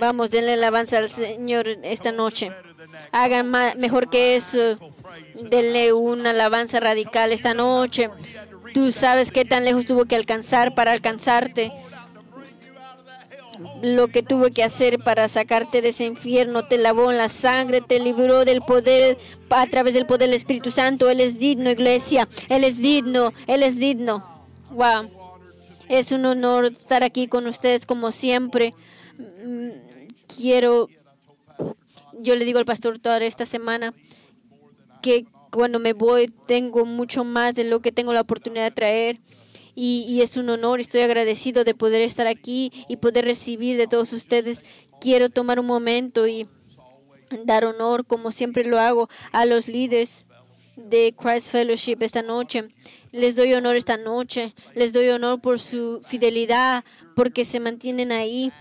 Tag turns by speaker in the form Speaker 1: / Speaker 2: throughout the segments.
Speaker 1: Vamos, denle alabanza al Señor esta noche. Hagan mejor que eso. Denle una alabanza radical esta noche. Tú sabes qué tan lejos tuvo que alcanzar para alcanzarte. Lo que tuvo que hacer para sacarte de ese infierno, te lavó en la sangre, te libró del poder a través del poder del Espíritu Santo. Él es digno, iglesia. Él es digno, Él es digno. Wow. Es un honor estar aquí con ustedes como siempre. Mm, quiero, yo le digo al pastor toda esta semana que cuando me voy tengo mucho más de lo que tengo la oportunidad de traer. Y, es un honor, estoy agradecido de poder estar aquí y poder recibir de todos ustedes. Quiero tomar un momento y dar honor, como siempre lo hago, a los líderes de Christ Fellowship esta noche. Les doy honor esta noche, les doy honor por su fidelidad, porque se mantienen ahí,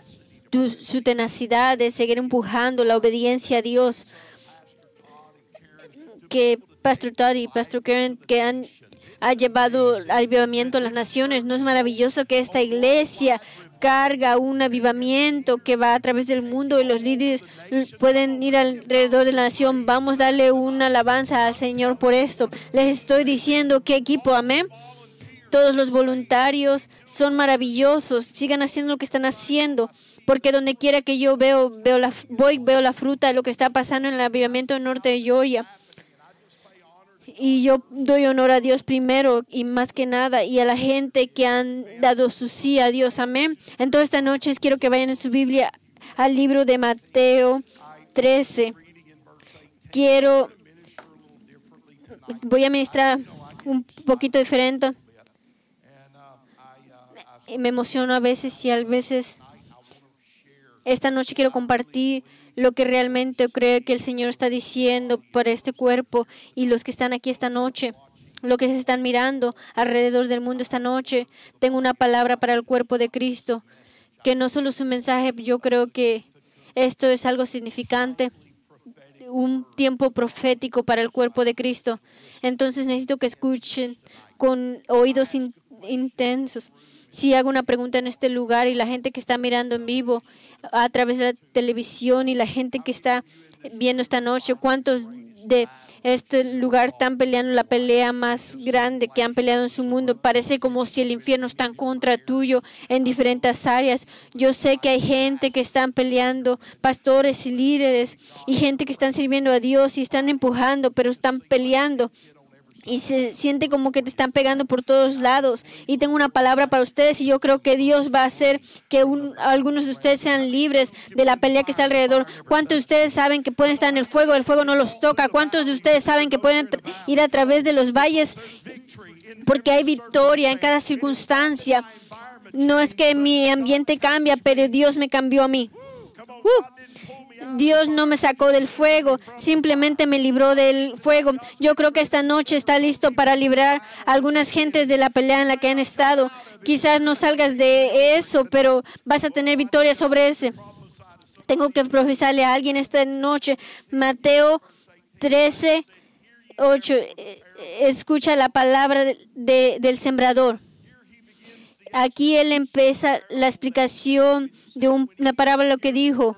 Speaker 1: su tenacidad de seguir empujando la obediencia a Dios. Que Pastor Todd y Pastor Karen, que han ha llevado al avivamiento a las naciones. ¿No es maravilloso que esta iglesia carga un avivamiento que va a través del mundo y los líderes pueden ir alrededor de la nación? Vamos a darle una alabanza al Señor por esto. Les estoy diciendo qué equipo, amén. Todos los voluntarios son maravillosos. Sigan haciendo lo que están haciendo porque donde quiera que yo veo, veo la, voy, veo la fruta de lo que está pasando en el avivamiento norte de Georgia y yo doy honor a Dios primero y más que nada y a la gente que han dado su sí a Dios. Amén. Entonces esta noche quiero que vayan en su Biblia al libro de Mateo 13. Quiero, voy a ministrar un poquito diferente. Me emociono a veces y a veces esta noche quiero compartir lo que realmente creo que el Señor está diciendo para este cuerpo y los que están aquí esta noche, lo que se están mirando alrededor del mundo esta noche. Tengo una palabra para el cuerpo de Cristo, que no solo su mensaje, yo creo que esto es algo significante, un tiempo profético para el cuerpo de Cristo. Entonces necesito que escuchen con oídos intensos si hago una pregunta en este lugar y la gente que está mirando en vivo a través de la televisión y la gente que está viendo esta noche, ¿cuántos de este lugar están peleando la pelea más grande que han peleado en su mundo? Parece como si el infierno está en contra tuyo en diferentes áreas. Yo sé que hay gente que están peleando, pastores y líderes, y gente que están sirviendo a Dios y están empujando, pero están peleando y se siente como que te están pegando por todos lados. Y tengo una palabra para ustedes y yo creo que Dios va a hacer que algunos de ustedes sean libres de la pelea que está alrededor. ¿Cuántos de ustedes saben que pueden estar en el fuego? El fuego no los toca. ¿Cuántos de ustedes saben que pueden ir a través de los valles? Porque hay victoria en cada circunstancia. No es que mi ambiente cambia, pero Dios me cambió a mí. Uh. Dios no me sacó del fuego, simplemente me libró del fuego. Yo creo que esta noche está listo para librar a algunas gentes de la pelea en la que han estado. Quizás no salgas de eso, pero vas a tener victoria sobre ese. Tengo que profesarle a alguien esta noche. Mateo 13, 8. Escucha la palabra del sembrador. Aquí él empieza la explicación de una parábola que dijo.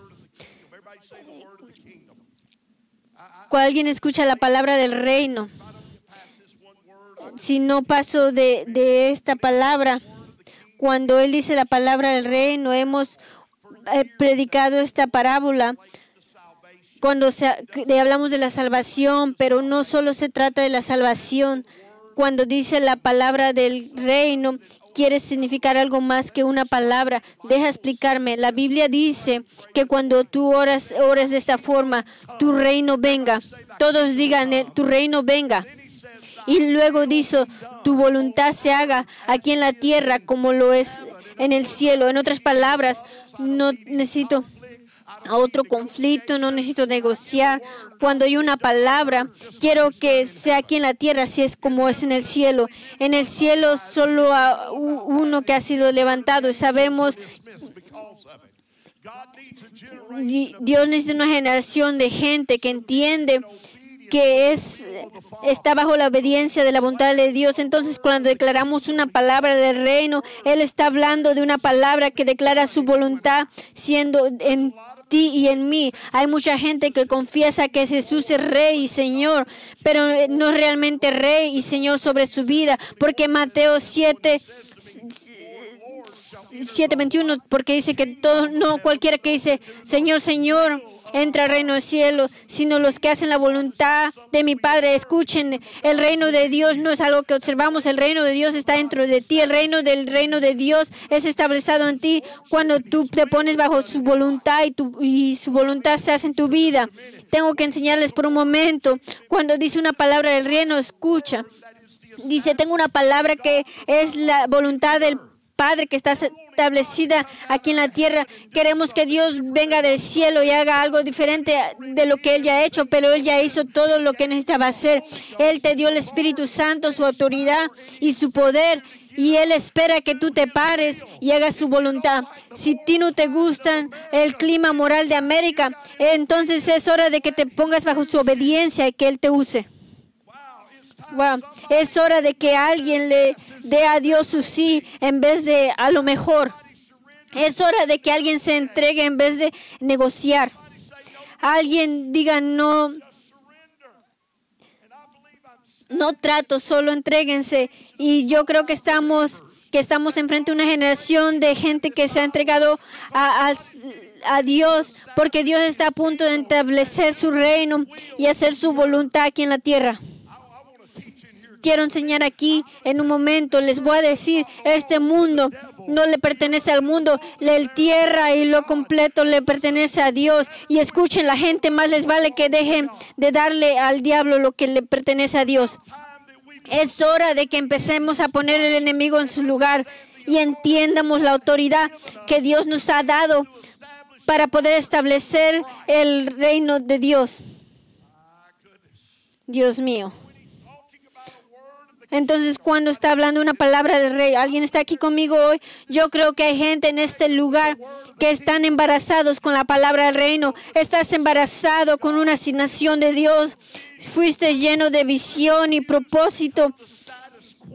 Speaker 1: Cuando alguien escucha la palabra del reino, si no paso de, esta palabra, cuando Él dice la palabra del reino, hemos predicado esta parábola cuando hablamos de la salvación, pero no solo se trata de la salvación. Cuando dice la palabra del reino, quiere significar algo más que una palabra. Deja explicarme. La Biblia dice que cuando tú oras, oras de esta forma, tu reino venga. Todos digan, tu reino venga. Y luego dice, tu voluntad se haga aquí en la tierra como lo es en el cielo. En otras palabras, no necesito a otro conflicto, no necesito negociar. Cuando hay una palabra, quiero que sea aquí en la tierra, así es como es en el cielo. En el cielo solo hay uno que ha sido levantado y sabemos Dios necesita una generación de gente que entiende que es está bajo la obediencia de la voluntad de Dios. Entonces, cuando declaramos una palabra del reino, Él está hablando de una palabra que declara su voluntad siendo en ti y en mí. Hay mucha gente que confiesa que Jesús es rey y Señor, pero no es realmente rey y Señor sobre su vida, porque Mateo 7 7:21 porque dice que todo no cualquiera que dice Señor, Señor, entra reino cielo, sino los que hacen la voluntad de mi Padre. Escuchen, el reino de Dios no es algo que observamos, el reino de Dios está dentro de ti, el reino del reino de Dios es establecido en ti cuando tú te pones bajo su voluntad y, tu, y su voluntad se hace en tu vida. Tengo que enseñarles por un momento, cuando dice una palabra del reino, escucha. Dice, tengo una palabra que es la voluntad del Padre que está establecida aquí en la tierra. Queremos que Dios venga del cielo y haga algo diferente de lo que Él ya ha hecho, pero Él ya hizo todo lo que necesitaba hacer. Él te dio el Espíritu Santo, su autoridad y su poder. Y Él espera que tú te pares y hagas su voluntad. Si a ti no te gusta el clima moral de América, entonces es hora de que te pongas bajo su obediencia y que Él te use. Wow. Es hora de que alguien le dé a Dios su sí en vez de a lo mejor. Es hora de que alguien se entregue en vez de negociar. Alguien diga no. No trato, solo entréguense. Y yo creo que estamos que estamos enfrente de una generación de gente que se ha entregado a, a, a, Dios, porque Dios está a punto de establecer su reino y hacer su voluntad aquí en la tierra quiero enseñar aquí en un momento. Les voy a decir, este mundo no le pertenece al mundo, el tierra y lo completo le pertenece a Dios. Y escuchen, la gente más les vale que dejen de darle al diablo lo que le pertenece a Dios. Es hora de que empecemos a poner el enemigo en su lugar y entiendamos la autoridad que Dios nos ha dado para poder establecer el reino de Dios. Dios mío. Entonces, cuando está hablando una palabra del rey, alguien está aquí conmigo hoy, yo creo que hay gente en este lugar que están embarazados con la palabra del reino. Estás embarazado con una asignación de Dios. Fuiste lleno de visión y propósito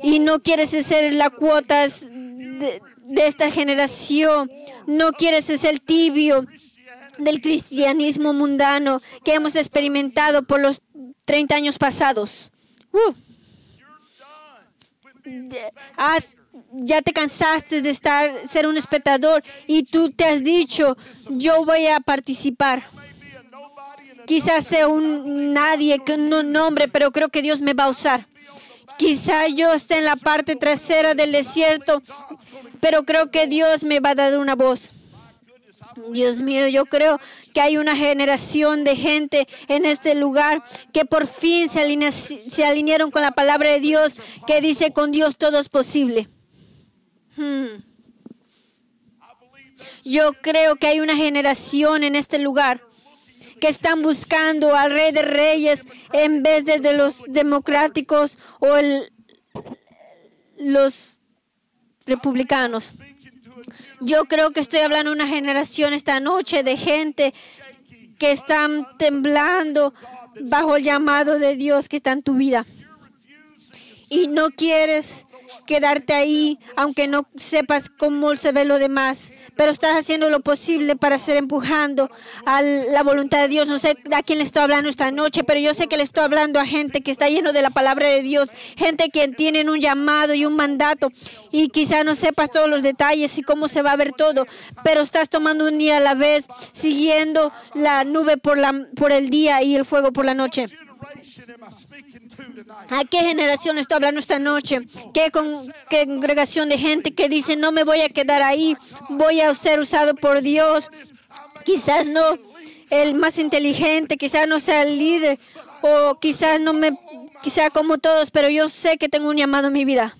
Speaker 1: y no quieres ser la cuota de, esta generación. No quieres ser el tibio del cristianismo mundano que hemos experimentado por los 30 años pasados. Uh has, ya te cansaste de estar, ser un espectador y tú te has dicho, yo voy a participar. Quizás sea un nadie, un nombre, pero creo que Dios me va a usar. Quizá yo esté en la parte trasera del desierto, pero creo que Dios me va a dar una voz. Dios mío, yo creo que hay una generación de gente en este lugar que por fin se, alinearon con la palabra de Dios que dice con Dios todo es posible. Hmm. Yo creo que hay una generación en este lugar que están buscando al rey de reyes en vez de, los democráticos o los republicanos. Yo creo que estoy hablando de una generación esta noche de gente que están temblando bajo el llamado de Dios que está en tu vida. Y no quieres quedarte ahí, aunque no sepas cómo se ve lo demás, pero estás haciendo lo posible para ser empujando a la voluntad de Dios. No sé a quién le estoy hablando esta noche, pero yo sé que le estoy hablando a gente que está lleno de la palabra de Dios, gente que tienen un llamado y un mandato y quizá no sepas todos los detalles y cómo se va a ver todo, pero estás tomando un día a la vez, siguiendo la nube por, la, por el día y el fuego por la noche. ¿A qué generación estoy hablando esta noche? ¿Qué congregación de gente que dice, no me voy a quedar ahí, voy a ser usado por Dios? Quizás no el más inteligente, quizás no sea el líder, o quizás no me, quizás como todos, pero yo sé que tengo un llamado en mi vida.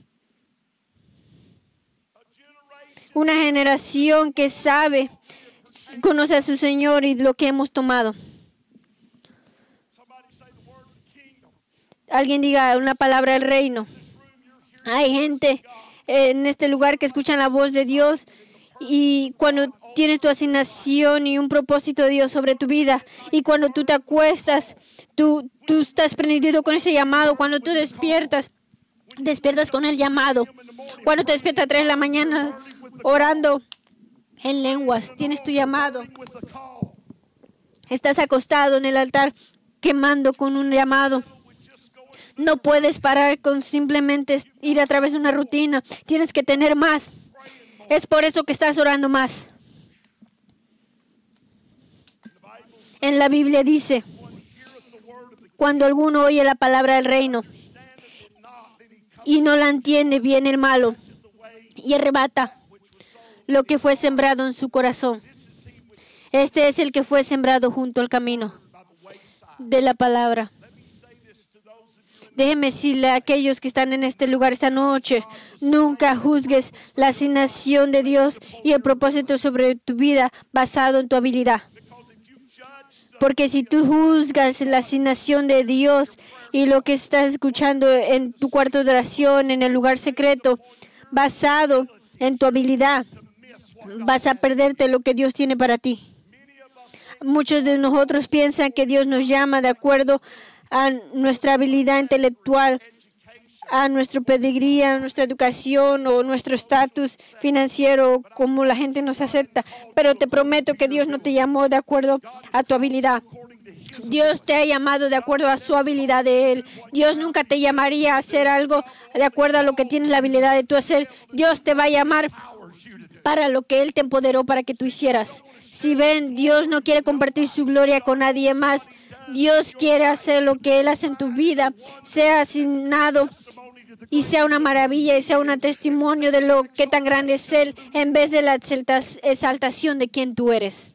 Speaker 1: Una generación que sabe, conoce a su Señor y lo que hemos tomado. Alguien diga una palabra del reino. Hay gente en este lugar que escuchan la voz de Dios y cuando tienes tu asignación y un propósito de Dios sobre tu vida. Y cuando tú te acuestas, tú, tú estás prendido con ese llamado. Cuando tú despiertas, despiertas con el llamado. Cuando te despiertas a 3 de la mañana orando en lenguas, tienes tu llamado. Estás acostado en el altar quemando con un llamado. No puedes parar con simplemente ir a través de una rutina. Tienes que tener más. Es por eso que estás orando más. En la Biblia dice, cuando alguno oye la palabra del reino y no la entiende, viene el malo y arrebata lo que fue sembrado en su corazón. Este es el que fue sembrado junto al camino de la palabra. Déjeme decirle a aquellos que están en este lugar esta noche, nunca juzgues la asignación de Dios y el propósito sobre tu vida basado en tu habilidad. Porque si tú juzgas la asignación de Dios y lo que estás escuchando en tu cuarto de oración, en el lugar secreto, basado en tu habilidad, vas a perderte lo que Dios tiene para ti. Muchos de nosotros piensan que Dios nos llama de acuerdo a nuestra habilidad intelectual, a nuestro pedigría, a nuestra educación o nuestro estatus financiero, como la gente nos acepta. Pero te prometo que Dios no te llamó de acuerdo a tu habilidad. Dios te ha llamado de acuerdo a su habilidad de Él. Dios nunca te llamaría a hacer algo de acuerdo a lo que tienes la habilidad de tú hacer. Dios te va a llamar para lo que Él te empoderó para que tú hicieras. Si ven, Dios no quiere compartir su gloria con nadie más. Dios quiere hacer lo que Él hace en tu vida, sea asignado y sea una maravilla y sea un testimonio de lo que tan grande es Él en vez de la exaltación de quien tú eres.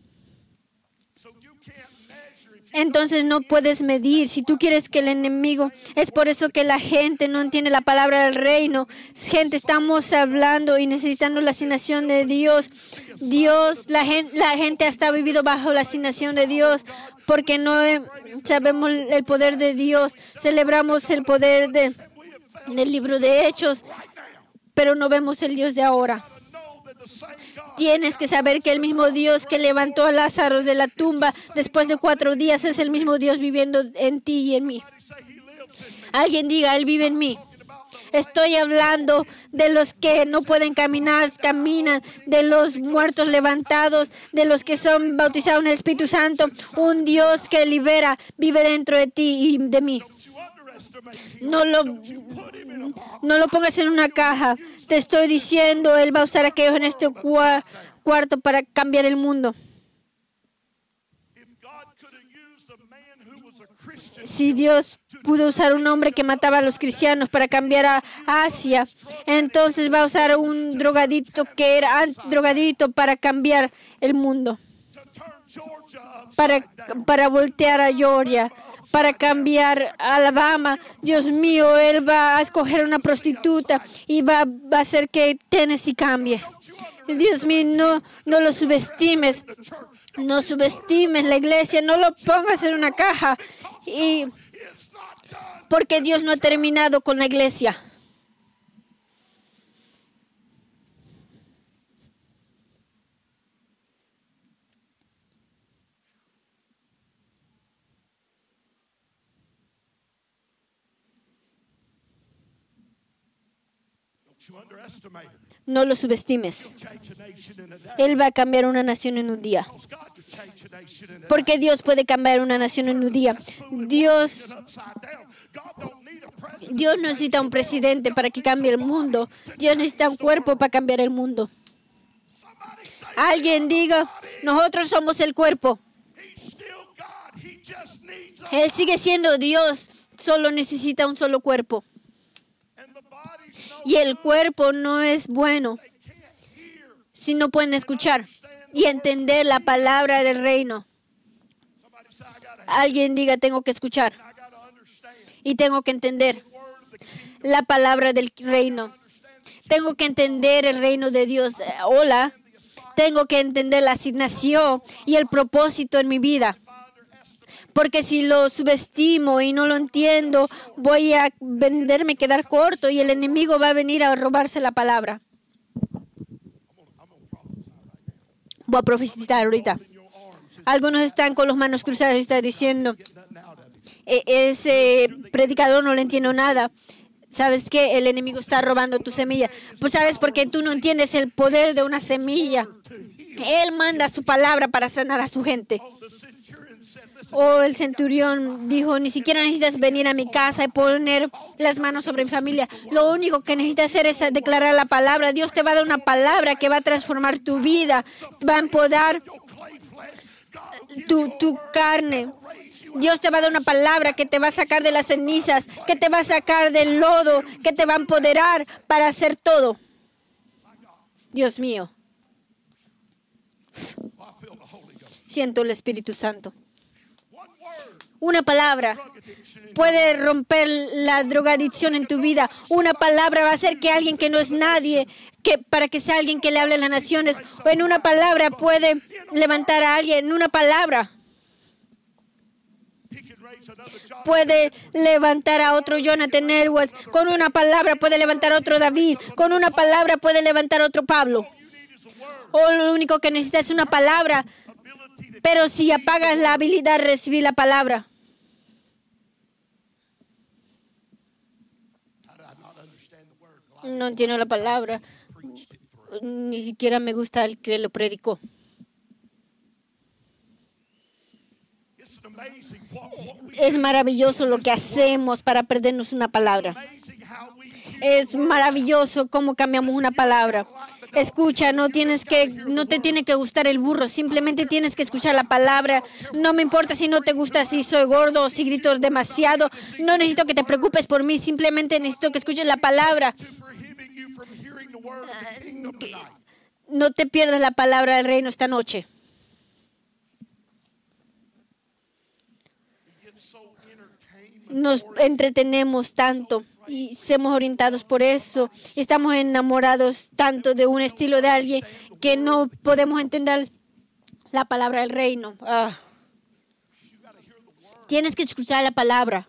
Speaker 1: Entonces no puedes medir. Si tú quieres que el enemigo, es por eso que la gente no entiende la palabra del reino. Gente, estamos hablando y necesitando la asignación de Dios. Dios, la gente, la gente hasta vivido bajo la asignación de Dios porque no sabemos el poder de Dios. Celebramos el poder de, del libro de Hechos, pero no vemos el Dios de ahora. Tienes que saber que el mismo Dios que levantó a Lázaro de la tumba después de cuatro días es el mismo Dios viviendo en ti y en mí. Alguien diga, Él vive en mí. Estoy hablando de los que no pueden caminar, caminan, de los muertos levantados, de los que son bautizados en el Espíritu Santo. Un Dios que libera, vive dentro de ti y de mí. No lo, no lo pongas en una caja. Te estoy diciendo, Él va a usar aquellos en este cuarto para cambiar el mundo. Si Dios pudo usar un hombre que mataba a los cristianos para cambiar a Asia, entonces va a usar un drogadito que era drogadito para cambiar el mundo. Para, para voltear a Georgia para cambiar Alabama. Dios mío, Él va a escoger una prostituta y va, a hacer que Tennessee cambie. Dios mío, no, no lo subestimes. No subestimes la iglesia, no lo pongas en una caja. Y porque Dios no ha terminado con la iglesia. No lo subestimes. Él va a cambiar una nación en un día. Porque Dios puede cambiar una nación en un día. Dios, Dios necesita un presidente para que cambie el mundo. Dios necesita un cuerpo para cambiar el mundo. Alguien diga, nosotros somos el cuerpo. Él sigue siendo Dios, solo necesita un solo cuerpo y el cuerpo no es bueno si no pueden escuchar y entender la palabra del reino. Alguien diga, tengo que escuchar y tengo que entender la palabra del reino. Tengo que entender el reino de Dios. Hola, tengo que entender la asignación y el propósito en mi vida. Porque si lo subestimo y no lo entiendo, voy a venderme, quedar corto y el enemigo va a venir a robarse la palabra. Voy a profetizar ahorita. Algunos están con las manos cruzadas y están diciendo, "E- ese predicador no le entiendo nada. ¿Sabes qué? El enemigo está robando tu semilla. Pues sabes porque tú no entiendes el poder de una semilla. Él manda su palabra para sanar a su gente. O el centurión dijo, ni siquiera necesitas venir a mi casa y poner las manos sobre mi familia. Lo único que necesitas hacer es declarar la palabra. Dios te va a dar una palabra que va a transformar tu vida, va a empodar tu, tu carne. Dios te va a dar una palabra que te va a sacar de las cenizas, que te va a sacar del lodo, que te va a empoderar para hacer todo. Dios mío, siento el Espíritu Santo. Una palabra puede romper la drogadicción en tu vida. Una palabra va a hacer que alguien que no es nadie, que para que sea alguien que le hable a las naciones, o en una palabra puede levantar a alguien. En una palabra puede levantar a otro Jonathan Edwards. Con una palabra puede levantar a otro David. Con una palabra puede levantar a otro Pablo. O lo único que necesitas es una palabra. Pero si apagas la habilidad de recibir la palabra, no entiendo la palabra. Ni siquiera me gusta el que lo predicó. Es maravilloso lo que hacemos para perdernos una palabra. Es maravilloso cómo cambiamos una palabra. Escucha, no tienes que, no te tiene que gustar el burro, simplemente tienes que escuchar la palabra. No me importa si no te gusta, si soy gordo si grito demasiado. No necesito que te preocupes por mí, simplemente necesito que escuches la palabra. No te pierdas la palabra del reino esta noche. Nos entretenemos tanto y somos orientados por eso. Estamos enamorados tanto de un estilo de alguien que no podemos entender la palabra del reino. Ah. Tienes que escuchar la palabra.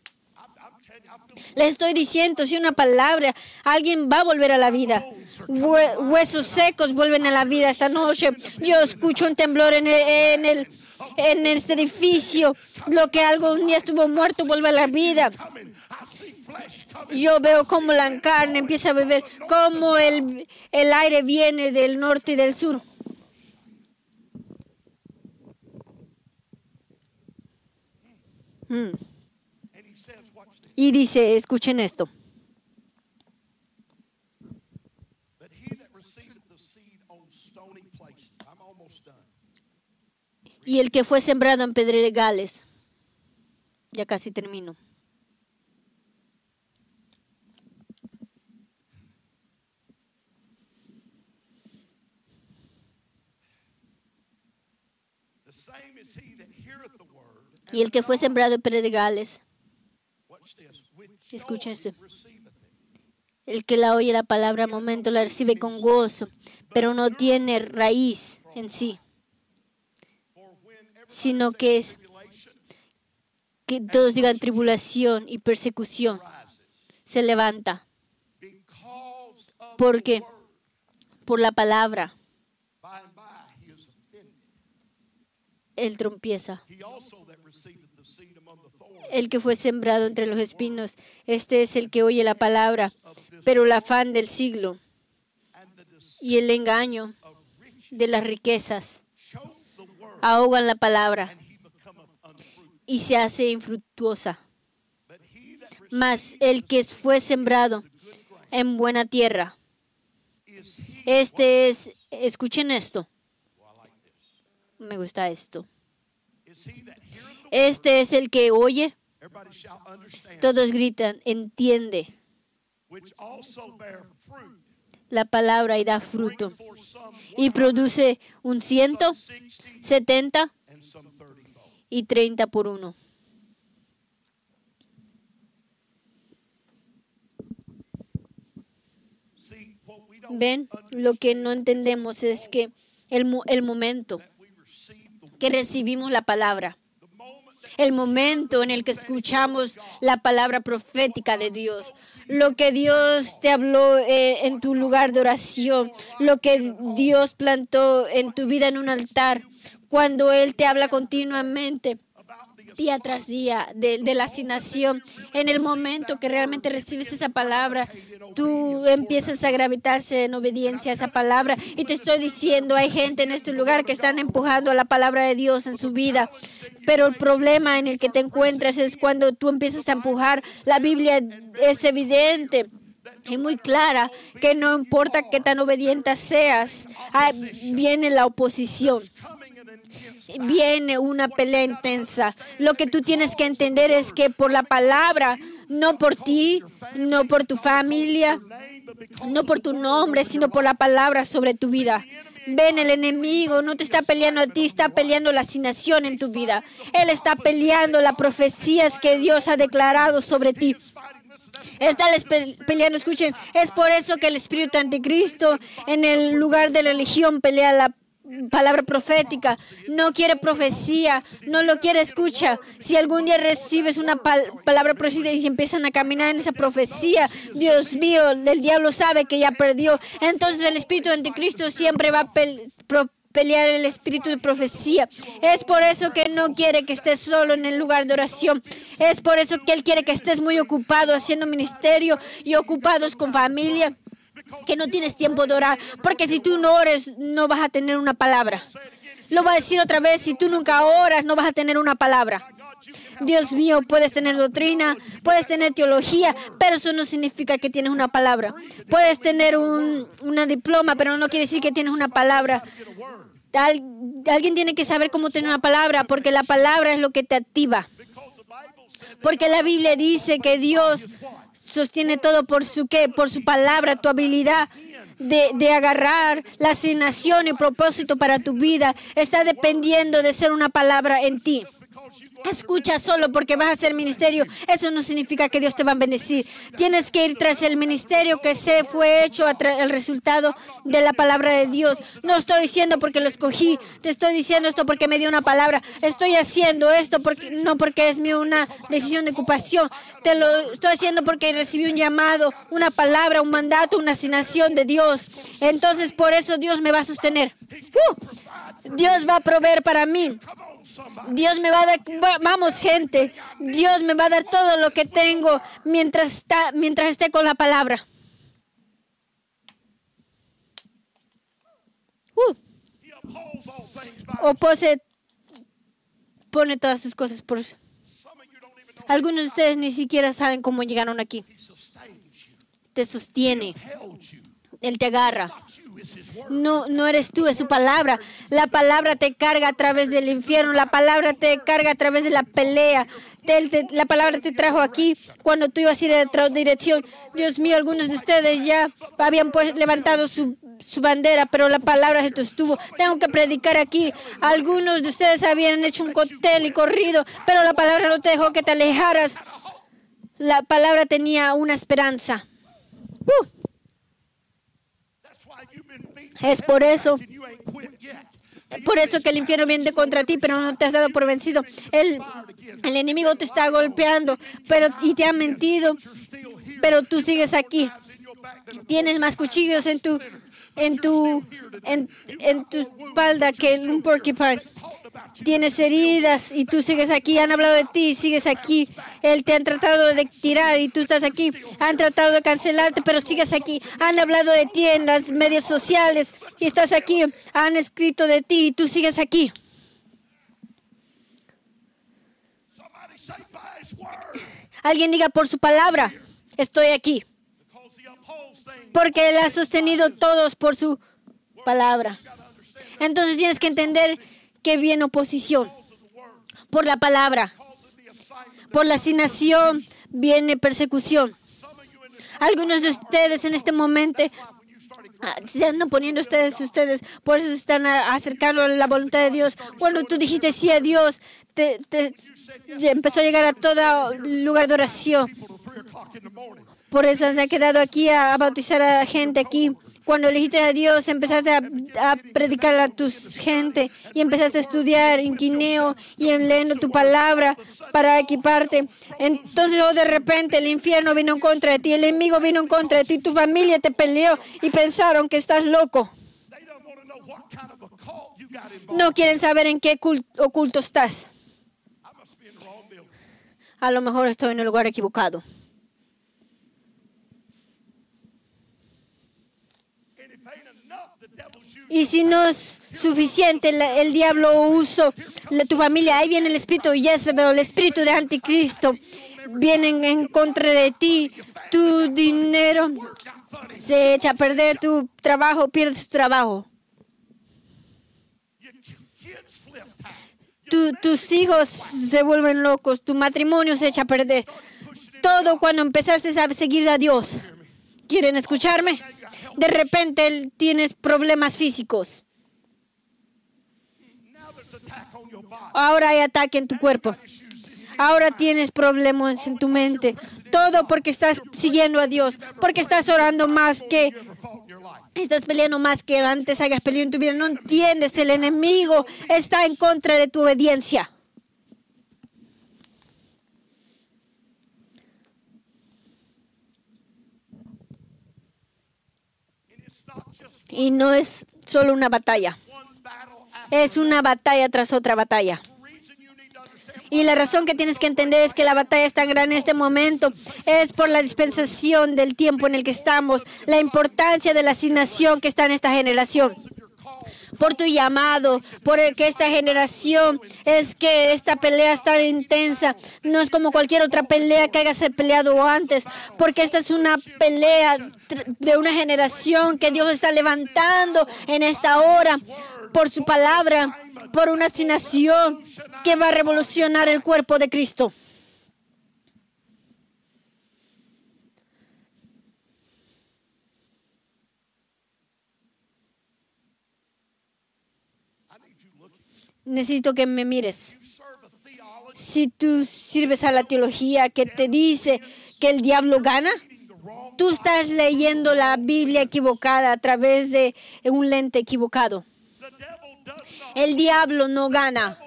Speaker 1: Les estoy diciendo, si una palabra, alguien va a volver a la vida. Hue- huesos secos vuelven a la vida esta noche. Yo escucho un temblor en, el- en, el, en este edificio. Lo que algún día estuvo muerto vuelve a la vida. Yo veo cómo la carne empieza a beber, cómo el, el aire viene del norte y del sur. Mm.
Speaker 2: This.
Speaker 1: Y dice, escuchen esto. Y el que fue sembrado en pedregales. Ya casi termino. Y el que fue sembrado en pedregales. Escucha esto. El que la oye la palabra al momento la recibe con gozo, pero no tiene raíz en sí, sino que es que todos digan tribulación y persecución se levanta Porque por la palabra,
Speaker 2: the thorns.
Speaker 1: El que fue sembrado entre los espinos, este es el que oye la palabra, pero el afán del siglo y el engaño de las riquezas ahogan la palabra y se hace infructuosa. Mas el que fue sembrado en buena tierra, este es, escuchen esto, me gusta esto, este es el que oye, todos gritan, entiende la palabra y da fruto. Y produce un ciento, setenta y treinta por uno. Ven, lo que no entendemos es que el, el momento que recibimos la palabra, el momento en el que escuchamos la palabra profética de Dios, lo que Dios te habló eh, en tu lugar de oración, lo que Dios plantó en tu vida en un altar, cuando Él te habla continuamente día tras día de, de, la asignación. En el momento que realmente recibes esa palabra, tú empiezas a gravitarse en obediencia a esa palabra. Y te estoy diciendo, hay gente en este lugar que están empujando a la palabra de Dios en su vida. Pero el problema en el que te encuentras es cuando tú empiezas a empujar. La Biblia es evidente y muy clara que no importa qué tan obediente seas, viene la oposición viene una pelea intensa. Lo que tú tienes que entender es que por la palabra, no por ti, no por tu familia, no por tu nombre, sino por la palabra sobre tu vida. Ven, el enemigo no te está peleando a ti, está peleando la asignación en tu vida. Él está peleando las profecías que Dios ha declarado sobre ti. Está peleando, escuchen, es por eso que el espíritu anticristo en el lugar de la religión pelea la palabra profética, no quiere profecía, no lo quiere escucha. Si algún día recibes una palabra profética y empiezan a caminar en esa profecía, Dios mío, el diablo sabe que ya perdió. Entonces el espíritu de anticristo siempre va a pelear el espíritu de profecía. Es por eso que no quiere que estés solo en el lugar de oración. Es por eso que Él quiere que estés muy ocupado haciendo ministerio y ocupados con familia que no tienes tiempo de orar, porque si tú no ores no vas a tener una palabra. Lo voy a decir otra vez, si tú nunca oras no vas a tener una palabra. Dios mío, puedes tener doctrina, puedes tener teología, pero eso no significa que tienes una palabra. Puedes tener un, una diploma, pero no quiere decir que tienes una palabra. alguien tiene que saber cómo tener una palabra, porque la palabra es lo que te activa. Porque la Biblia dice que Dios sostiene todo por su qué, por su palabra, tu habilidad de, de, agarrar la asignación y propósito para tu vida está dependiendo de ser una palabra en ti. Escucha solo porque vas a hacer ministerio. Eso no significa que Dios te va a bendecir. Tienes que ir tras el ministerio que se fue hecho el resultado de la palabra de Dios. No estoy diciendo porque lo escogí. Te estoy diciendo esto porque me dio una palabra. Estoy haciendo esto porque no porque es mi una decisión de ocupación. Te lo estoy haciendo porque recibí un llamado, una palabra, un mandato, una asignación de Dios. Entonces por eso Dios me va a sostener. Uh, Dios va a proveer para mí. Dios me va a dar, vamos gente, Dios me va a dar todo lo que tengo mientras, está, mientras esté con la palabra. Uh. Opose pone todas sus cosas por. Algunos de ustedes ni siquiera saben cómo llegaron aquí. Te sostiene. Él te agarra. No, no eres tú, es su palabra. La palabra te carga a través del infierno, la palabra te carga a través de la pelea. la palabra te trajo aquí cuando tú ibas a ir en otra dirección. Dios mío, algunos de ustedes ya habían pues, levantado su, su bandera, pero la palabra se te estuvo. Tengo que predicar aquí. Algunos de ustedes habían hecho un cóctel y corrido, pero la palabra no te dejó que te alejaras. La palabra tenía una esperanza. Uh. Es por eso, por eso que el infierno viene contra ti, pero no te has dado por vencido. El, el enemigo te está golpeando pero, y te ha mentido, pero tú sigues aquí. Tienes más cuchillos en tu, en tu, en, en tu espalda que un porcupine tienes heridas y tú sigues aquí, han hablado de ti y sigues aquí. Él te han tratado de tirar y tú estás aquí. Han tratado de cancelarte, pero sigues aquí. Han hablado de ti en las medios sociales y estás aquí. Han escrito de ti y tú sigues aquí. Alguien diga por su palabra, estoy aquí. Porque Él ha sostenido todos por su palabra. Entonces tienes que entender que viene oposición. Por la palabra. Por la asignación viene persecución. Algunos de ustedes en este momento ah, se están poniendo ustedes, ustedes, por eso están acercando a la voluntad de Dios. Cuando tú dijiste sí a Dios, empezó a llegar a todo lugar de oración. Por eso se ha quedado aquí a bautizar a gente aquí Cuando elegiste a Dios, empezaste a, predicar a tu gente y empezaste a estudiar en quineo y en leyendo tu palabra para equiparte. Entonces, oh, de repente, el infierno vino en contra de ti, el enemigo vino en contra de ti, tu familia te peleó y pensaron que estás loco. No quieren saber en qué cul- oculto estás. A lo mejor estoy en el lugar equivocado. Y si no es suficiente, el diablo la- tu familia. Ahí viene el espíritu Jezebel, el espíritu de anticristo. Vienen en contra de ti. Tu dinero se echa a perder, tu trabajo pierdes tu trabajo. tus hijos se vuelven locos, tu matrimonio se echa a perder. Todo cuando empezaste a seguir a Dios. ¿Quieren escucharme? De repente tienes problemas físicos. Ahora hay ataque en tu cuerpo. Ahora tienes problemas en tu mente. Todo porque estás siguiendo a Dios. Porque estás orando más que... Estás peleando más que antes hayas peleado en tu vida. No entiendes. El enemigo está en contra de tu obediencia. Y no es solo una batalla. Es una batalla tras otra batalla. Y la razón que tienes que entender es que la batalla es tan grande en este momento es por la dispensación del tiempo en el que estamos, la importancia de la asignación que está en esta generación. Por tu llamado, por el que esta generación es que esta pelea es tan intensa. No es como cualquier otra pelea que hayas peleado antes, porque esta es una pelea de una generación que Dios está levantando en esta hora por su palabra, por una asignación que va a revolucionar el cuerpo de Cristo. Necesito que me mires. Si tú sirves a la teología que te dice que el diablo gana, tú estás leyendo la Biblia equivocada a través de un lente equivocado. El diablo no gana.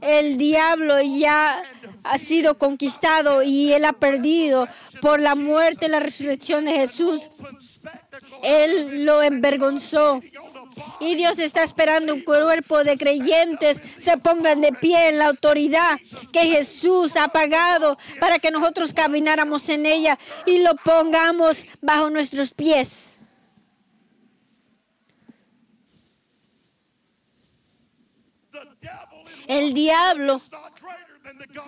Speaker 1: El diablo ya ha sido conquistado y él ha perdido por la muerte y la resurrección de Jesús. Él lo envergonzó. Y Dios está esperando un cuerpo de creyentes se pongan de pie en la autoridad que Jesús ha pagado para que nosotros camináramos en ella y lo pongamos bajo nuestros pies. El diablo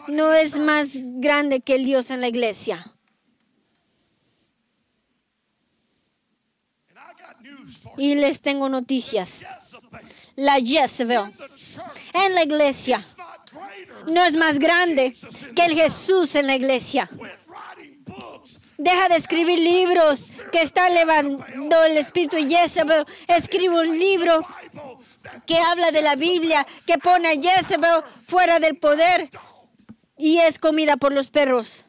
Speaker 1: no es más grande que el Dios en la iglesia. Y les tengo noticias. La Jezebel en la iglesia no es más grande que el Jesús en la iglesia. Deja de escribir libros que está elevando el espíritu Jezebel. Escribe un libro que habla de la Biblia, que pone a Jezebel fuera del poder y es comida por los perros.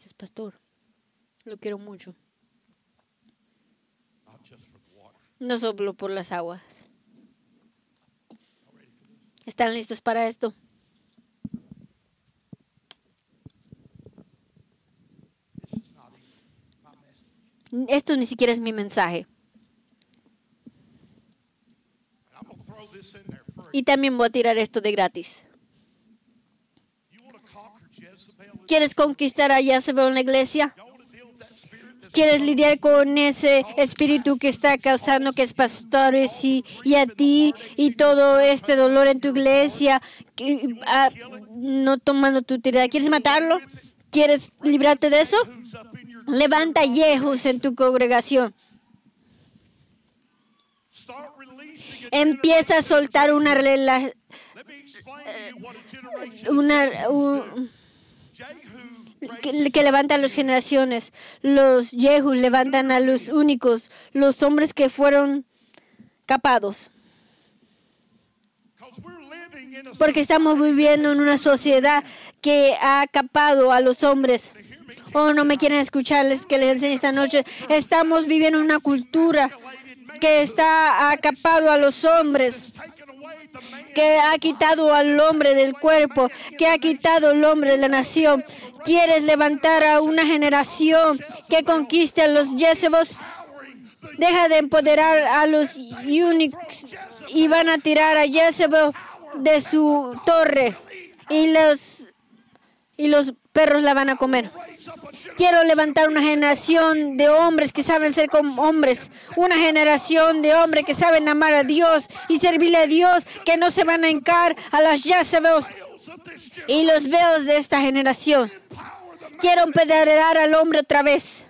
Speaker 1: Gracias, pastor. Lo quiero mucho. No soplo por las aguas. ¿Están listos para esto? Esto ni siquiera es mi mensaje. Y también voy a tirar esto de gratis.
Speaker 2: You want to conquer Jezebel?
Speaker 1: ¿Quieres conquistar a Jezebel en la iglesia?
Speaker 2: You want to deal with that spirit that's
Speaker 1: ¿Quieres lidiar con ese espíritu que está causando que es pastores y, y a ti y todo este dolor en tu iglesia, que, ah, no tomando tu utilidad? ¿Quieres matarlo? ¿Quieres librarte de eso? Levanta yejos en tu congregación. Empieza a soltar una, rela-
Speaker 2: Let me explain to you what a generation
Speaker 1: una un-
Speaker 2: Jehu
Speaker 1: que, que levanta a las generaciones. Los Jehu levantan a los únicos, los hombres que fueron capados. Porque estamos viviendo en una sociedad que ha capado a los hombres. Oh, no me quieren escucharles que les enseñe esta noche. Estamos viviendo en una cultura que está acapado a los hombres, que ha quitado al hombre del cuerpo, que ha quitado al hombre de la nación. ¿Quieres levantar a una generación que conquiste a los Jezebos? Deja de empoderar a los Unix y van a tirar a Jezebel de su torre y los y los perros la van a comer. Quiero levantar una generación de hombres que saben ser como hombres, una generación de hombres que saben amar a Dios y servirle a Dios, que no se van a encar a las Jezebels y los veos de esta generación. Quiero empoderar al hombre otra vez.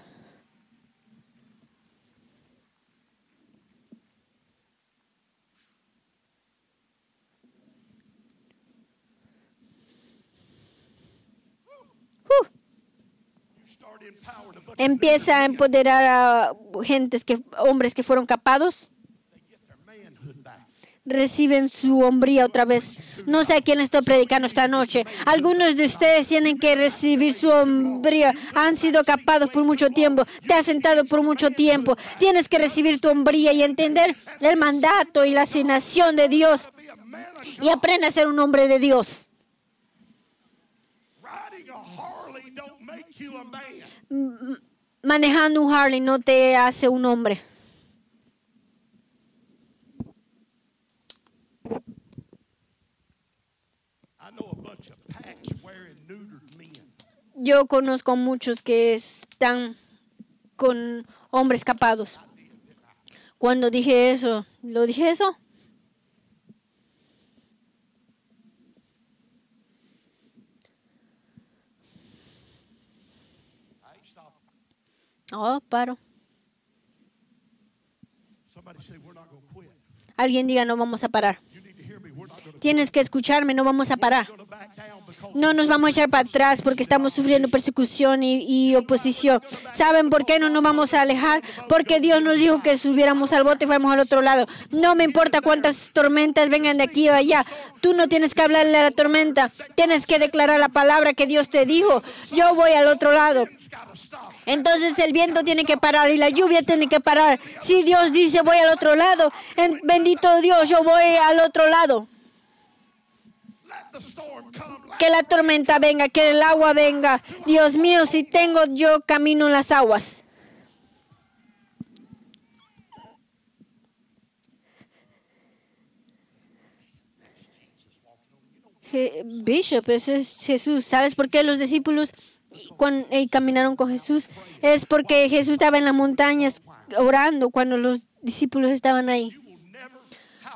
Speaker 1: Uh.
Speaker 2: start empowering a bunch
Speaker 1: empieza a empoderar a gentes que hombres que fueron capados reciben su hombría otra vez. No sé a quién estoy predicando esta noche. Algunos de ustedes tienen que recibir su hombría. Han sido capados por mucho tiempo. Te has sentado por mucho tiempo. Tienes que recibir tu hombría y entender el mandato y la asignación de Dios. Y aprende a ser un hombre de Dios. Manejando un Harley no te hace un hombre. Yo conozco muchos que están con hombres capados. Cuando dije eso, ¿lo dije eso? Oh, paro. Alguien diga, no vamos a parar. Tienes que escucharme, no vamos a parar. No nos vamos a echar para atrás porque estamos sufriendo persecución y, y oposición. ¿Saben por qué no nos vamos a alejar? Porque Dios nos dijo que subiéramos al bote y fuéramos al otro lado. No me importa cuántas tormentas vengan de aquí o allá. Tú no tienes que hablarle a la tormenta. Tienes que declarar la palabra que Dios te dijo. Yo voy al otro lado. Entonces el viento tiene que parar y la lluvia tiene que parar. Si Dios dice voy al otro lado, en- bendito Dios, yo voy al otro lado. Que la tormenta venga, que el agua venga. Dios mío, si tengo yo camino en las aguas. Bishop, ese es Jesús. ¿Sabes por qué los discípulos cuan- eh, caminaron con Jesús? Es porque Jesús estaba en las montañas orando cuando los discípulos estaban ahí.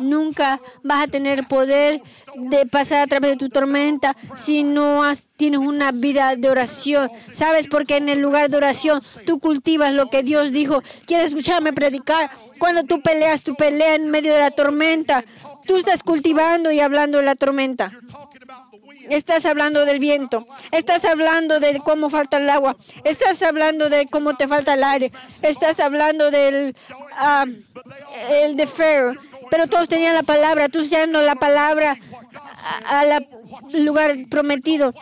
Speaker 1: Nunca vas a tener poder de pasar a través de tu tormenta si no has- tienes una vida de oración. ¿Sabes? Porque en el lugar de oración tú cultivas lo que Dios dijo. ¿Quieres escucharme predicar? Cuando tú peleas, tú peleas en medio de la tormenta. Tú estás cultivando y hablando de la tormenta. Estás hablando del viento, estás hablando de cómo falta el agua, estás hablando de cómo te falta el aire, estás hablando del ah, el de. Pero todos tenían la palabra, tú usando la palabra al lugar prometido.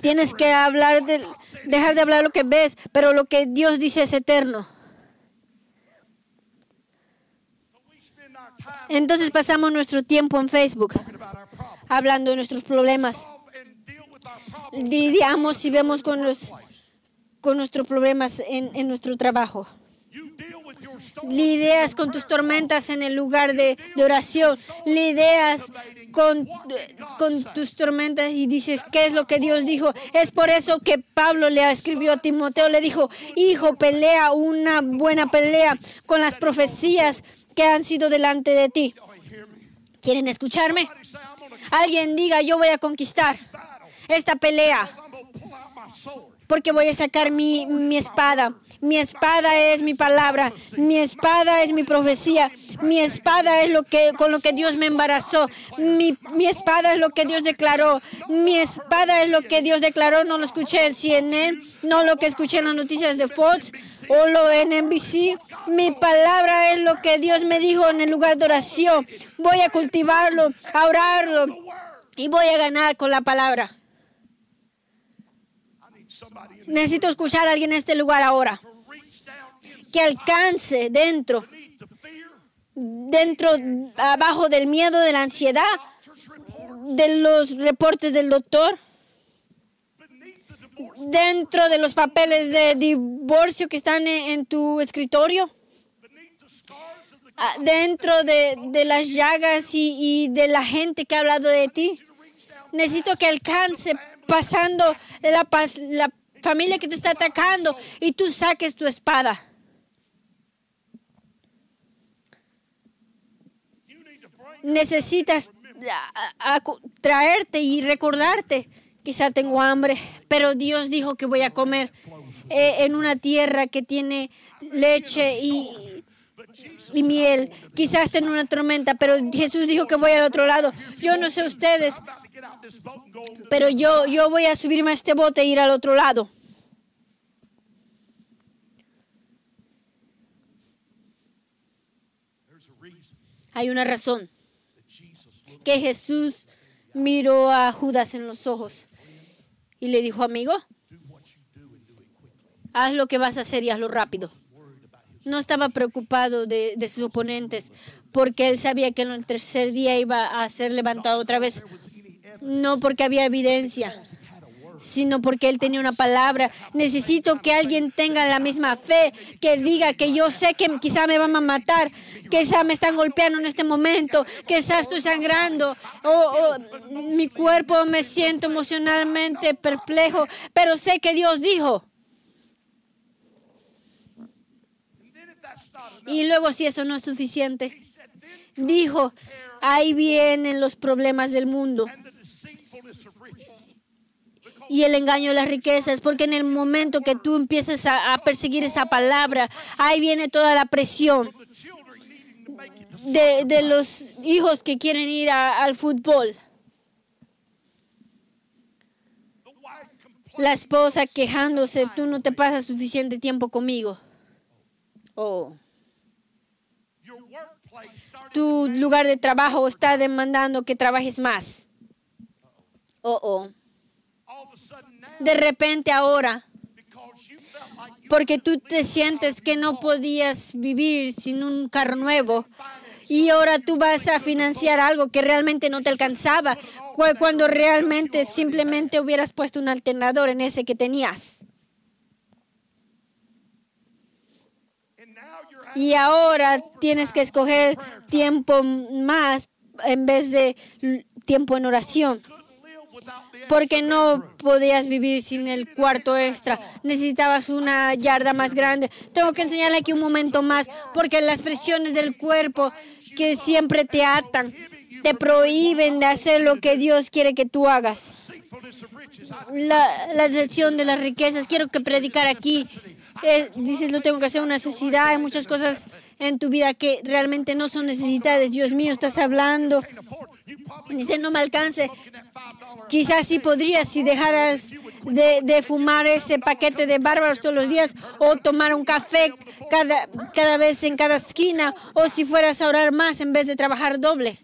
Speaker 1: Tienes que hablar de, dejar de hablar lo que ves, pero lo que Dios dice es eterno. Entonces pasamos nuestro tiempo en Facebook hablando de nuestros problemas. Lidiamos y vemos con los con nuestros problemas en, en nuestro trabajo. Lidias con tus tormentas en el lugar de, de oración. Lidias con, con tus tormentas y dices, ¿qué es lo que Dios dijo? Es por eso que Pablo le escribió a Timoteo, le dijo, hijo, pelea una buena pelea con las profecías que han sido delante de ti. ¿Quieren escucharme? Alguien diga, yo voy a conquistar esta pelea. Porque voy a sacar mi, mi espada. Mi espada es mi palabra, mi espada es mi profecía, mi espada es lo que con lo que Dios me embarazó, mi, mi espada es lo que Dios declaró, mi espada es lo que Dios declaró, no lo escuché en CNN, no lo que escuché en las noticias de Fox o lo en NBC. Mi palabra es lo que Dios me dijo en el lugar de oración. Voy a cultivarlo, a orarlo y voy a ganar con la palabra. Necesito escuchar a alguien en este lugar ahora que alcance dentro, dentro, abajo del miedo, de la ansiedad, de los reportes del doctor, dentro de los papeles de divorcio que están en, tu escritorio, ah, dentro de, las llagas y, de la gente que ha hablado de ti. Necesito que alcance pasando la, pas- la familia que te está atacando y tú saques tu espada. Necesitas traerte y recordarte. Quizá tengo hambre, pero Dios dijo que voy a comer eh, en una tierra que tiene leche y, miel. Quizás esté en una tormenta, pero Jesús dijo que voy al otro lado. Yo no sé ustedes, pero yo, yo voy a subirme a este bote e ir al otro lado. Hay una razón que Jesús miró a Judas en los ojos y le dijo, amigo, haz lo que vas a hacer y hazlo rápido. No estaba preocupado de, de sus oponentes porque él sabía que en el tercer día iba a ser levantado otra vez. No porque había evidencia, sino porque él tenía una palabra. Necesito que alguien tenga la misma fe, que diga que yo sé que quizá me van a matar, que quizá me están golpeando en este momento, que quizá estoy sangrando, o, mi cuerpo me siento emocionalmente perplejo, pero sé que Dios dijo. Y luego si eso no es suficiente, dijo, ahí vienen los problemas del mundo y el engaño de las riquezas, porque en el momento que tú empieces a, perseguir esa palabra, ahí viene toda la presión de, de los hijos que quieren ir al fútbol, la esposa quejándose, tú no te pasas suficiente tiempo conmigo. Oh. Tu lugar de trabajo está demandando que trabajes más. Oh, oh. De repente ahora, porque tú te sientes que no podías vivir sin un carro nuevo y ahora tú vas a financiar algo que realmente no te alcanzaba, cu- cuando realmente simplemente hubieras puesto un alternador en ese que tenías. Y ahora tienes que escoger tiempo más en vez de tiempo en oración. Porque no podías vivir sin el cuarto extra. Necesitabas una yarda más grande. Tengo que enseñarle aquí un momento más, porque las presiones del cuerpo que siempre te atan, te prohíben de hacer lo que Dios quiere que tú hagas. La, la de las riquezas. Quiero que predicar aquí. Eh, dices, lo tengo que hacer una necesidad. Hay muchas cosas en tu vida que realmente no son necesidades. Dios mío, estás hablando. Dice, no me alcance. Quizás sí podrías si dejaras de, de fumar ese paquete de bárbaros todos los días o tomar un café cada, cada vez en cada esquina o si fueras a orar más en vez de trabajar doble.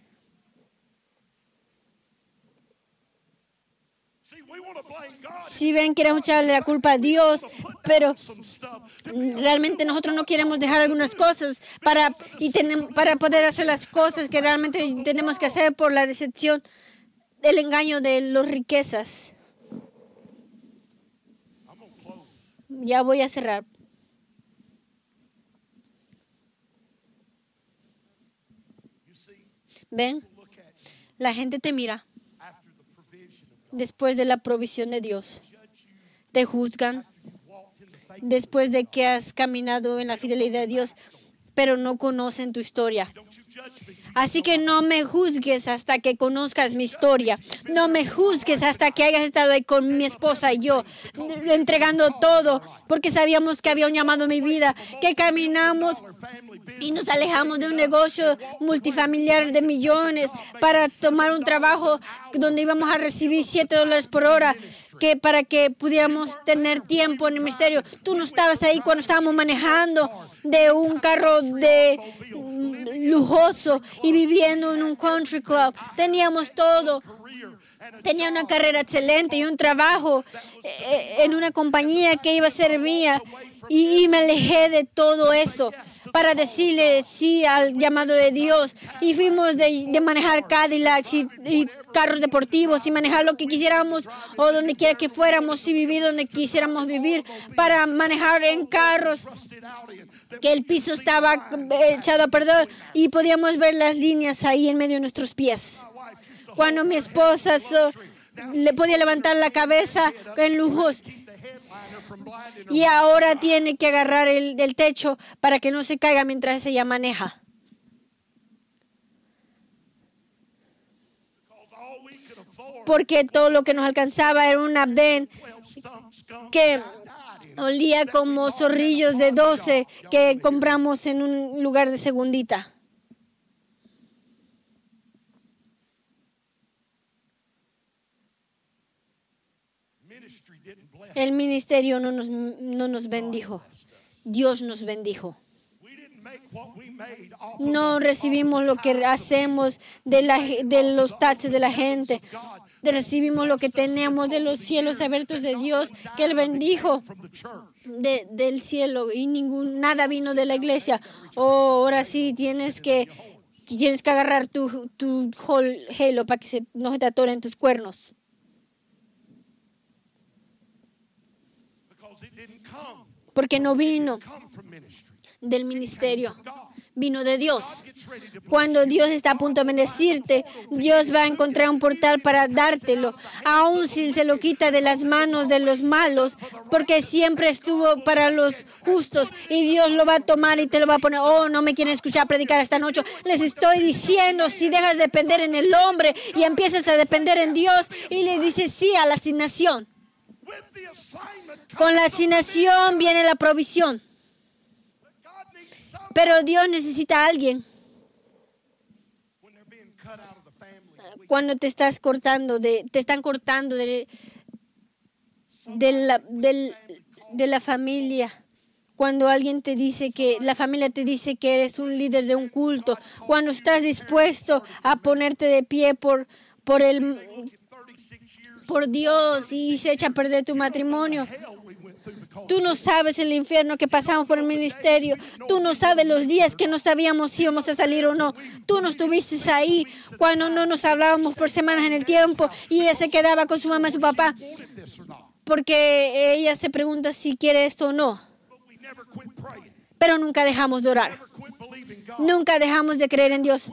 Speaker 1: Si ven, queremos echarle la culpa a Dios, pero realmente nosotros no queremos dejar algunas cosas para, y tenem- para poder hacer las cosas que realmente tenemos que hacer por la decepción, el engaño de las riquezas. Ya voy a cerrar. Ven, la gente te mira después de la provisión de Dios. Te juzgan después de que has caminado en la fidelidad de Dios, pero no conocen tu historia. Así que no me juzgues hasta que conozcas mi historia. No me juzgues hasta que hayas estado ahí con mi esposa y yo, entregando todo, porque sabíamos que había un llamado mi vida, que caminamos y nos alejamos de un negocio multifamiliar de millones para tomar un trabajo donde íbamos a recibir 7 dólares por hora que para que pudiéramos tener tiempo en el ministerio. Tú no estabas ahí cuando estábamos manejando de un carro de mm, lujoso y viviendo en un country club. Teníamos todo. Tenía una carrera excelente y un trabajo eh, en una compañía que iba a ser mía y me alejé de todo eso para decirle sí al llamado de Dios. Y fuimos de, manejar Cadillacs y, carros deportivos y manejar lo que quisiéramos o donde quiera que fuéramos y vivir donde quisiéramos vivir para manejar en carros que el piso estaba echado a perder y podíamos ver las líneas ahí en medio de nuestros pies. Cuando mi esposa so- le podía levantar la cabeza en lujos y ahora tiene que agarrar el del techo para que no se caiga mientras ella maneja. Porque todo lo que nos alcanzaba era una ven que olía como zorrillos de 12 que compramos en un lugar de segundita. El ministerio no nos, no nos bendijo. Dios nos bendijo. No recibimos lo que hacemos de, la, de los taxes de la gente. Recibimos lo que tenemos de los cielos abiertos de Dios que Él bendijo del cielo y ningún nada vino de la iglesia. Oh, ahora sí tienes que tienes que agarrar tu, tu halo para que se, no se te atoren tus cuernos. Porque no vino del ministerio, vino de Dios. Cuando Dios está a punto de bendecirte, Dios va a encontrar un portal para dártelo, aun si se lo quita de las manos de los malos, porque siempre estuvo para los justos y Dios lo va a tomar y te lo va a poner. Oh, no me quieren escuchar predicar esta noche. Les estoy diciendo, si dejas de depender en el hombre y empiezas a depender en Dios y le dices sí a la asignación. Con la asignación viene la provisión, pero Dios necesita a alguien. cuando te estás cortando de te están cortando de, de la, de la familia. Cuando alguien te dice que la familia te dice que eres un líder de un culto. cuando estás dispuesto a ponerte de pie por por el
Speaker 2: 36 years
Speaker 1: por Dios y se echa a perder tu matrimonio Tú no sabes el infierno que pasamos por el ministerio. Tú no sabes los días que no sabíamos si íbamos a salir o no. Tú no estuviste ahí cuando no nos hablábamos por semanas en el tiempo y ella se quedaba con su mamá y su papá porque ella se pregunta si quiere esto o no. Pero nunca dejamos de orar. Nunca dejamos de creer en Dios.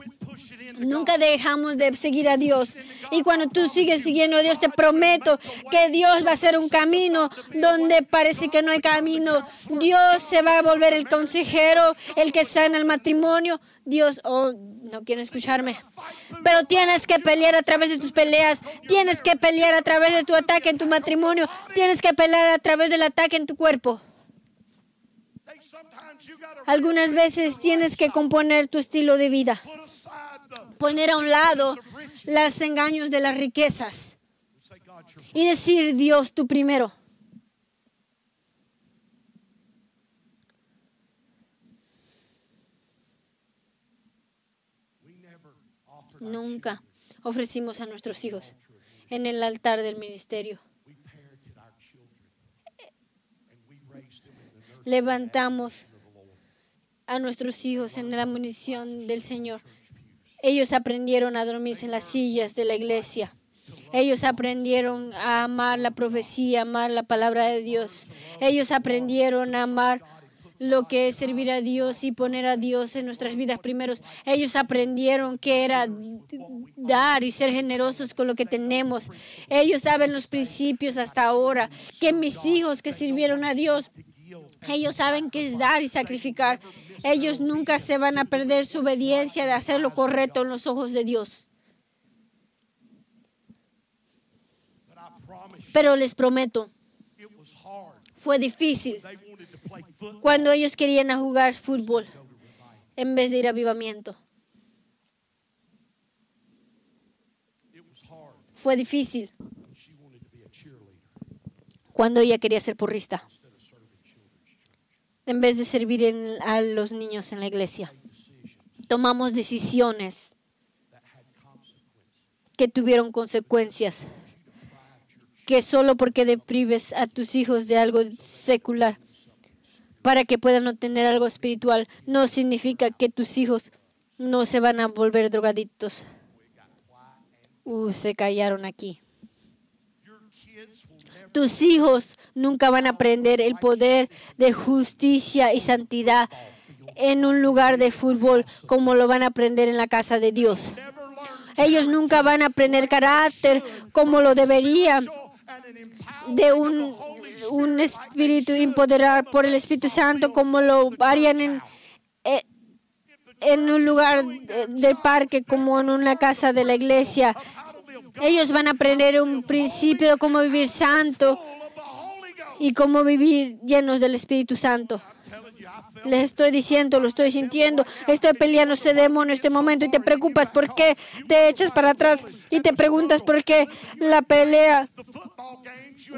Speaker 1: Nunca dejamos de seguir a Dios. Y cuando tú sigues siguiendo a Dios, te prometo que Dios va a hacer un camino donde parece que no hay camino. Dios se va a volver el consejero, el que sana el matrimonio. Dios, oh, no quieren escucharme. Pero tienes que pelear a través de tus peleas. Tienes que pelear a través de tu ataque en tu matrimonio. Tienes que pelear a través del ataque en tu cuerpo. Algunas veces tienes que componer tu estilo de vida. Poner a un lado los engaños de las riquezas y decir Dios tú primero. Nunca ofrecimos a nuestros hijos en el altar del ministerio. Levantamos a nuestros hijos en la munición del Señor. Ellos aprendieron a dormirse en las sillas de la iglesia. Ellos aprendieron a amar la profecía, amar la palabra de Dios. Ellos aprendieron a amar lo que es servir a Dios y poner a Dios en nuestras vidas primeros. Ellos aprendieron que era dar y ser generosos con lo que tenemos. Ellos saben los principios hasta ahora, que mis hijos que sirvieron a Dios. Ellos saben qué es dar y sacrificar. Ellos nunca se van a perder su obediencia de hacer lo correcto en los ojos de Dios. Pero les prometo, fue difícil cuando ellos querían jugar fútbol en vez de ir a avivamiento. Fue difícil cuando ella quería ser porrista en vez de servir a los niños en la iglesia. Tomamos decisiones que tuvieron consecuencias. Que solo porque deprives a tus hijos de algo secular para que puedan obtener algo espiritual no significa que tus hijos no se van a volver drogadictos. Uh, se callaron aquí. Tus hijos nunca van a aprender el poder de justicia y santidad en un lugar de fútbol como lo van a aprender en la casa de Dios. Ellos nunca van a aprender carácter como lo deberían de un, un espíritu empoderar por el Espíritu Santo como lo harían en, eh, en un lugar de- del parque como en una casa de la iglesia. Ellos van a aprender un principio de cómo vivir santo y cómo vivir llenos del Espíritu Santo. Les estoy diciendo, lo estoy sintiendo, estoy peleando este demonio en este momento y te preocupas por qué te echas para atrás y te preguntas por qué la pelea.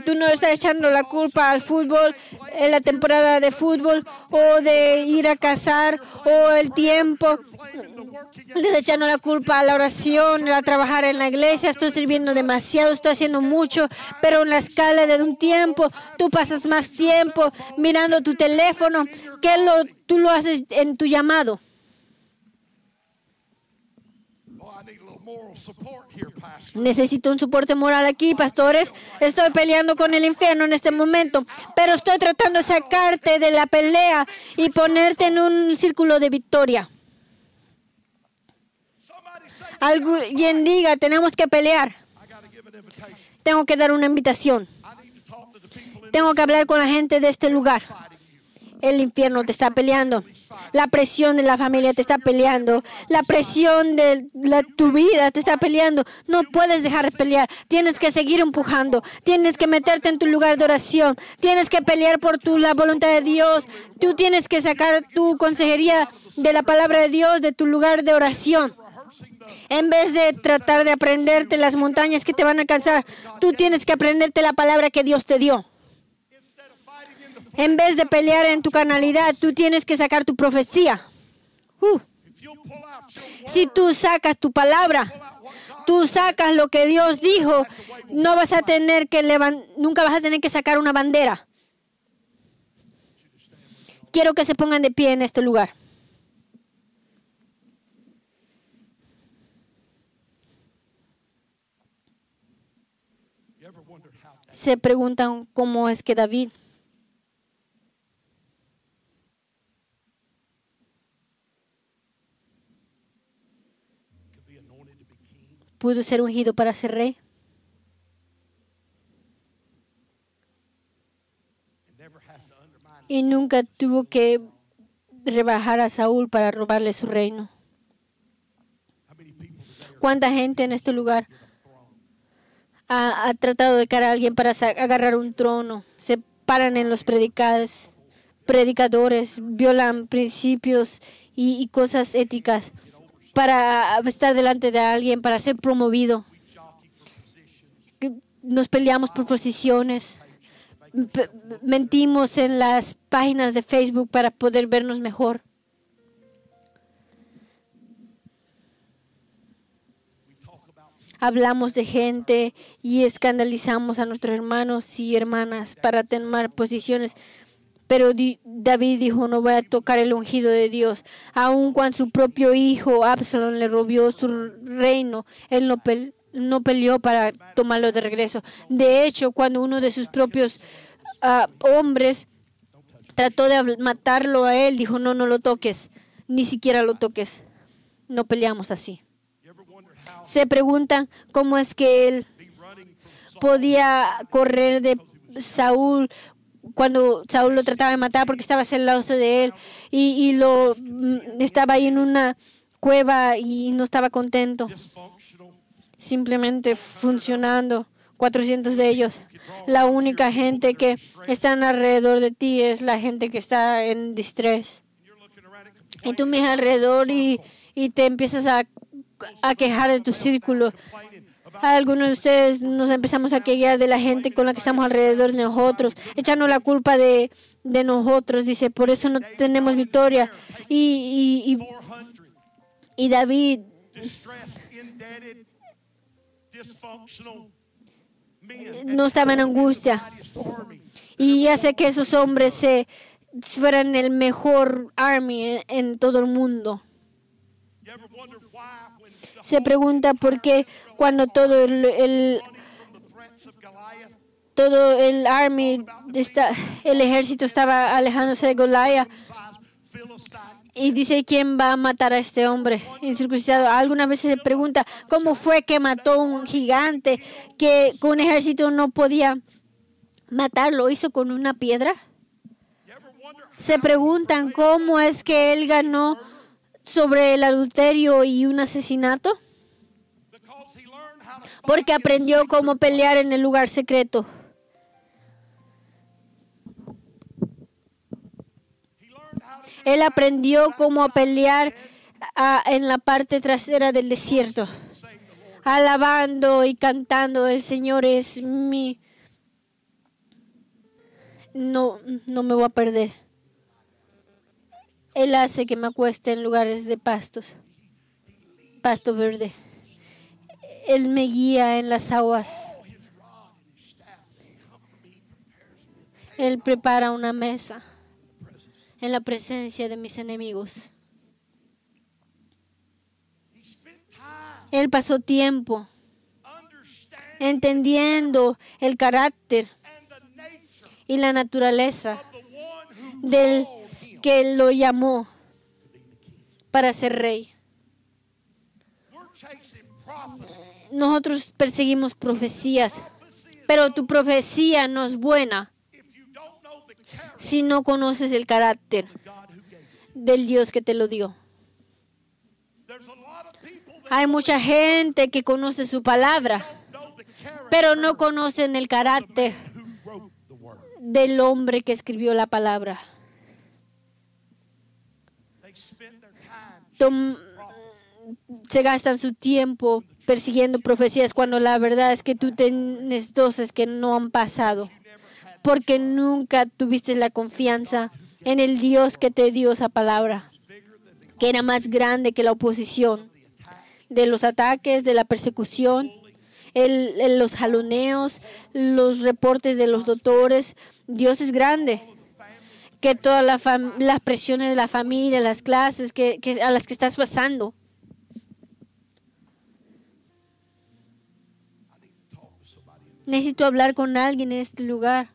Speaker 1: Tú no estás echando la culpa al fútbol, en la temporada de fútbol o de ir a cazar o el tiempo.
Speaker 2: Blaming the working
Speaker 1: Le estás echando la culpa a la oración, a trabajar en la iglesia. Estoy sirviendo demasiado, estoy haciendo mucho, pero en la escala de un tiempo, tú pasas más tiempo mirando tu teléfono que lo, tú lo haces en tu llamado.
Speaker 2: Oh.
Speaker 1: Necesito un soporte moral aquí, pastores. Estoy peleando con el infierno en este momento, pero estoy tratando de sacarte de la pelea y ponerte en un círculo de victoria. Alguien diga, tenemos que pelear. Tengo que dar una invitación. Tengo que hablar con la gente de este lugar. El infierno te está peleando. La presión de la familia te está peleando. La presión de la- tu vida te está peleando. No puedes dejar de pelear. Tienes que seguir empujando. Tienes que meterte en tu lugar de oración. Tienes que pelear por tu, la voluntad de Dios. Tú tienes que sacar tu consejería de la palabra de Dios de tu lugar de oración. En vez de tratar de aprenderte las montañas que te van a alcanzar, tú tienes que aprenderte la palabra que Dios te dio. En vez de pelear en tu carnalidad, tú tienes que sacar tu profecía. Uh, si tú sacas tu palabra, tú sacas lo que Dios dijo, no vas a tener que nunca vas a tener que sacar una bandera. Quiero que se pongan de pie en este lugar. Se preguntan cómo es que David pudo ser ungido para ser rey y nunca tuvo que rebajar a Saúl para robarle su reino. ¿Cuánta gente en este lugar ha, tratado de cara a alguien para agarrar un trono? Se paran en los predicados, predicadores, violan principios y, cosas éticas para estar delante de alguien, para ser promovido. Nos peleamos por posiciones, mentimos en las páginas de Facebook para poder vernos mejor. Hablamos de gente y escandalizamos a nuestros hermanos y hermanas para tomar posiciones. Pero David dijo, no voy a tocar el ungido de Dios. Aun cuando su propio hijo Absalón le robó su reino, él no, pel- no peleó para tomarlo de regreso. De hecho, cuando uno de sus propios ah, hombres trató de matarlo a él, dijo, no, no lo toques, ni siquiera lo toques. No peleamos así se preguntan cómo es que él podía correr de Saúl cuando Saúl lo trataba de matar porque estaba celoso de él y, y lo mm, estaba ahí en una cueva y no estaba contento, simplemente funcionando. 400 de ellos. La única gente que están alrededor de ti es la gente que está en distrés. Y tú miras alrededor y, y te empiezas a, a quejar de tu círculo. Algunos de ustedes nos empezamos a quejar de la gente con la que estamos alrededor de nosotros, echando la culpa de, de nosotros. Dice, por eso no tenemos victoria. Y, y, y,
Speaker 2: 400
Speaker 1: y David no estaba en angustia. Y hace que esos hombres se fueran el mejor army en todo el mundo. Se pregunta por qué cuando todo el, todo el army, está, el ejército estaba alejándose de Goliat y dice quién va a matar a este hombre incircuncidado. Algunas veces se pregunta cómo fue que mató un gigante que con un ejército no podía matarlo, hizo con una piedra. Se preguntan cómo es que él ganó sobre el adulterio y un asesinato, porque aprendió cómo pelear en el lugar secreto. Él aprendió cómo pelear en la parte trasera del desierto, alabando y cantando, el Señor es mi... No, no me voy a perder. Él hace que me acueste en lugares de pastos, pasto verde. Él me guía en las aguas. Él prepara una mesa en la presencia de mis enemigos. Él pasó tiempo entendiendo el carácter y la naturaleza del que lo llamó para ser rey. Nosotros perseguimos profecías, pero tu profecía no es buena si no conoces el carácter del Dios que te lo dio. Hay mucha gente que conoce su palabra, pero no conocen el carácter del hombre que escribió la palabra. Se gastan su tiempo persiguiendo profecías cuando la verdad es que tú tienes doces que no han pasado. Porque nunca tuviste la confianza en el Dios que te dio esa palabra, que era más grande que la oposición, de los ataques, de la persecución, los jaloneos, los reportes de los doctores. Dios es grande que todas las presiones de la familia, las clases que, a las que estás pasando. Necesito hablar con alguien en este lugar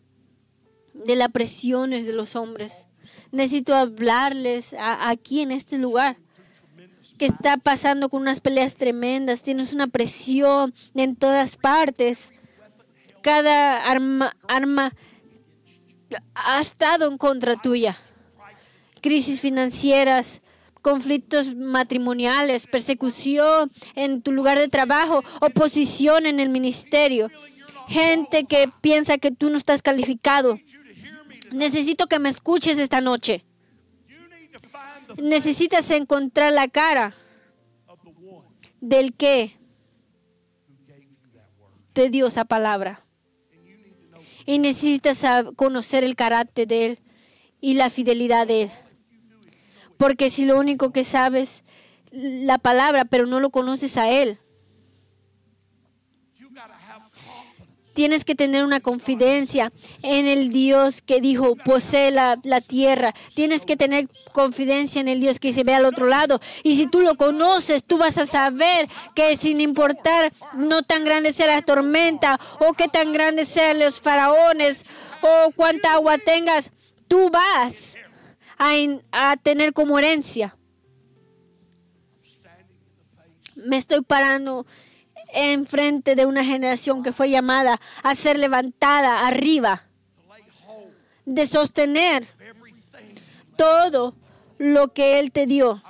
Speaker 1: de las presiones de los hombres. Necesito hablarles aquí en este lugar que está pasando con unas peleas tremendas. Tienes una presión en todas partes. Cada arma ha estado en contra tuya. Crisis financieras, conflictos matrimoniales, persecución en tu lugar de trabajo, oposición en el ministerio. Gente que piensa que tú no estás calificado. Necesito que me escuches esta noche. Necesitas encontrar la cara del que te dio esa palabra. Y necesitas conocer el carácter de Él y la fidelidad de Él. Porque si lo único que sabes la palabra, pero no lo conoces a Él, tienes que tener una confidencia en el Dios que dijo, posee la, la tierra. Tienes que tener confidencia en el Dios que se ve al otro lado. Y si tú lo conoces, tú vas a saber que sin importar no tan grande sea la tormenta o que tan grandes sean los faraones o cuánta agua tengas, tú vas a, a tener como herencia. Me estoy parando enfrente de una generación que fue llamada a ser levantada arriba de sostener todo lo que Él te dio.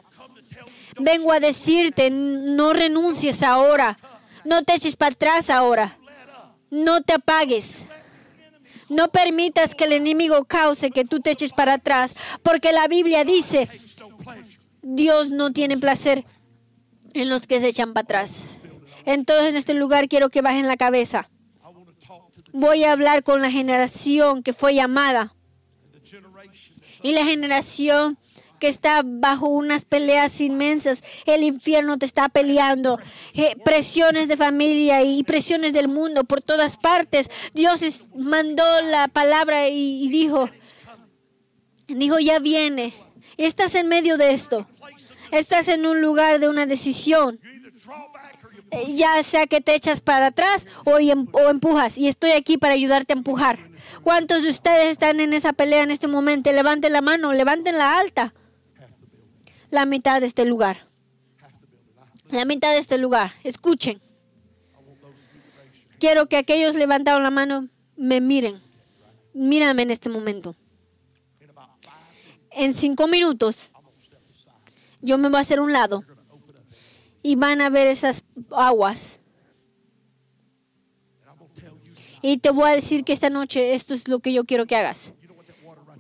Speaker 1: Vengo a decirte, no renuncies ahora. No te eches para atrás ahora. No te apagues. No permitas que el enemigo cause que tú te eches para atrás. Porque la Biblia dice. Dios no tiene placer en los que se echan para atrás. Entonces en este lugar quiero que bajen la cabeza. Voy a hablar con la generación que fue llamada. Y la generación que está bajo unas peleas inmensas. El infierno te está peleando. Eh, presiones de familia y presiones del mundo por todas partes. Dios mandó la palabra y, y dijo, dijo, ya viene. Estás en medio de esto. Estás en un lugar de una decisión. Ya sea que te echas para atrás em- o empujas. Y estoy aquí para ayudarte a empujar. ¿Cuántos de ustedes están en esa pelea en este momento? Levanten la mano, levanten la alta. La mitad de este lugar. La mitad de este lugar. Escuchen. Quiero que aquellos levantaron la mano me miren. Mírame en este momento. En cinco minutos yo me voy a hacer un lado y van a ver esas aguas. Y te voy a decir que esta noche esto es lo que yo quiero que hagas.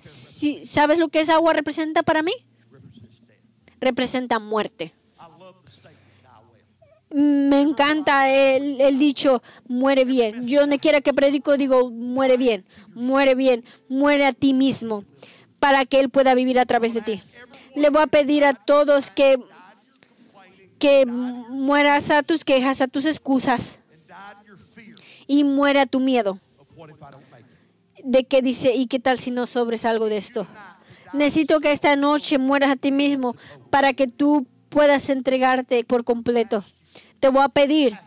Speaker 1: Si- ¿Sabes lo que esa agua representa para mí? Representa muerte. Me encanta el, el dicho, muere bien. Yo donde quiera que predico digo, muere bien, muere bien, muere a ti mismo, para que Él pueda vivir a través de ti. Le voy a pedir a todos que, que mueras a tus quejas, a tus excusas, y muere a tu miedo de que dice, ¿y qué tal si no sobresalgo de esto? Necesito que esta noche mueras a ti mismo para que tú puedas entregarte por completo. Te voy a pedir,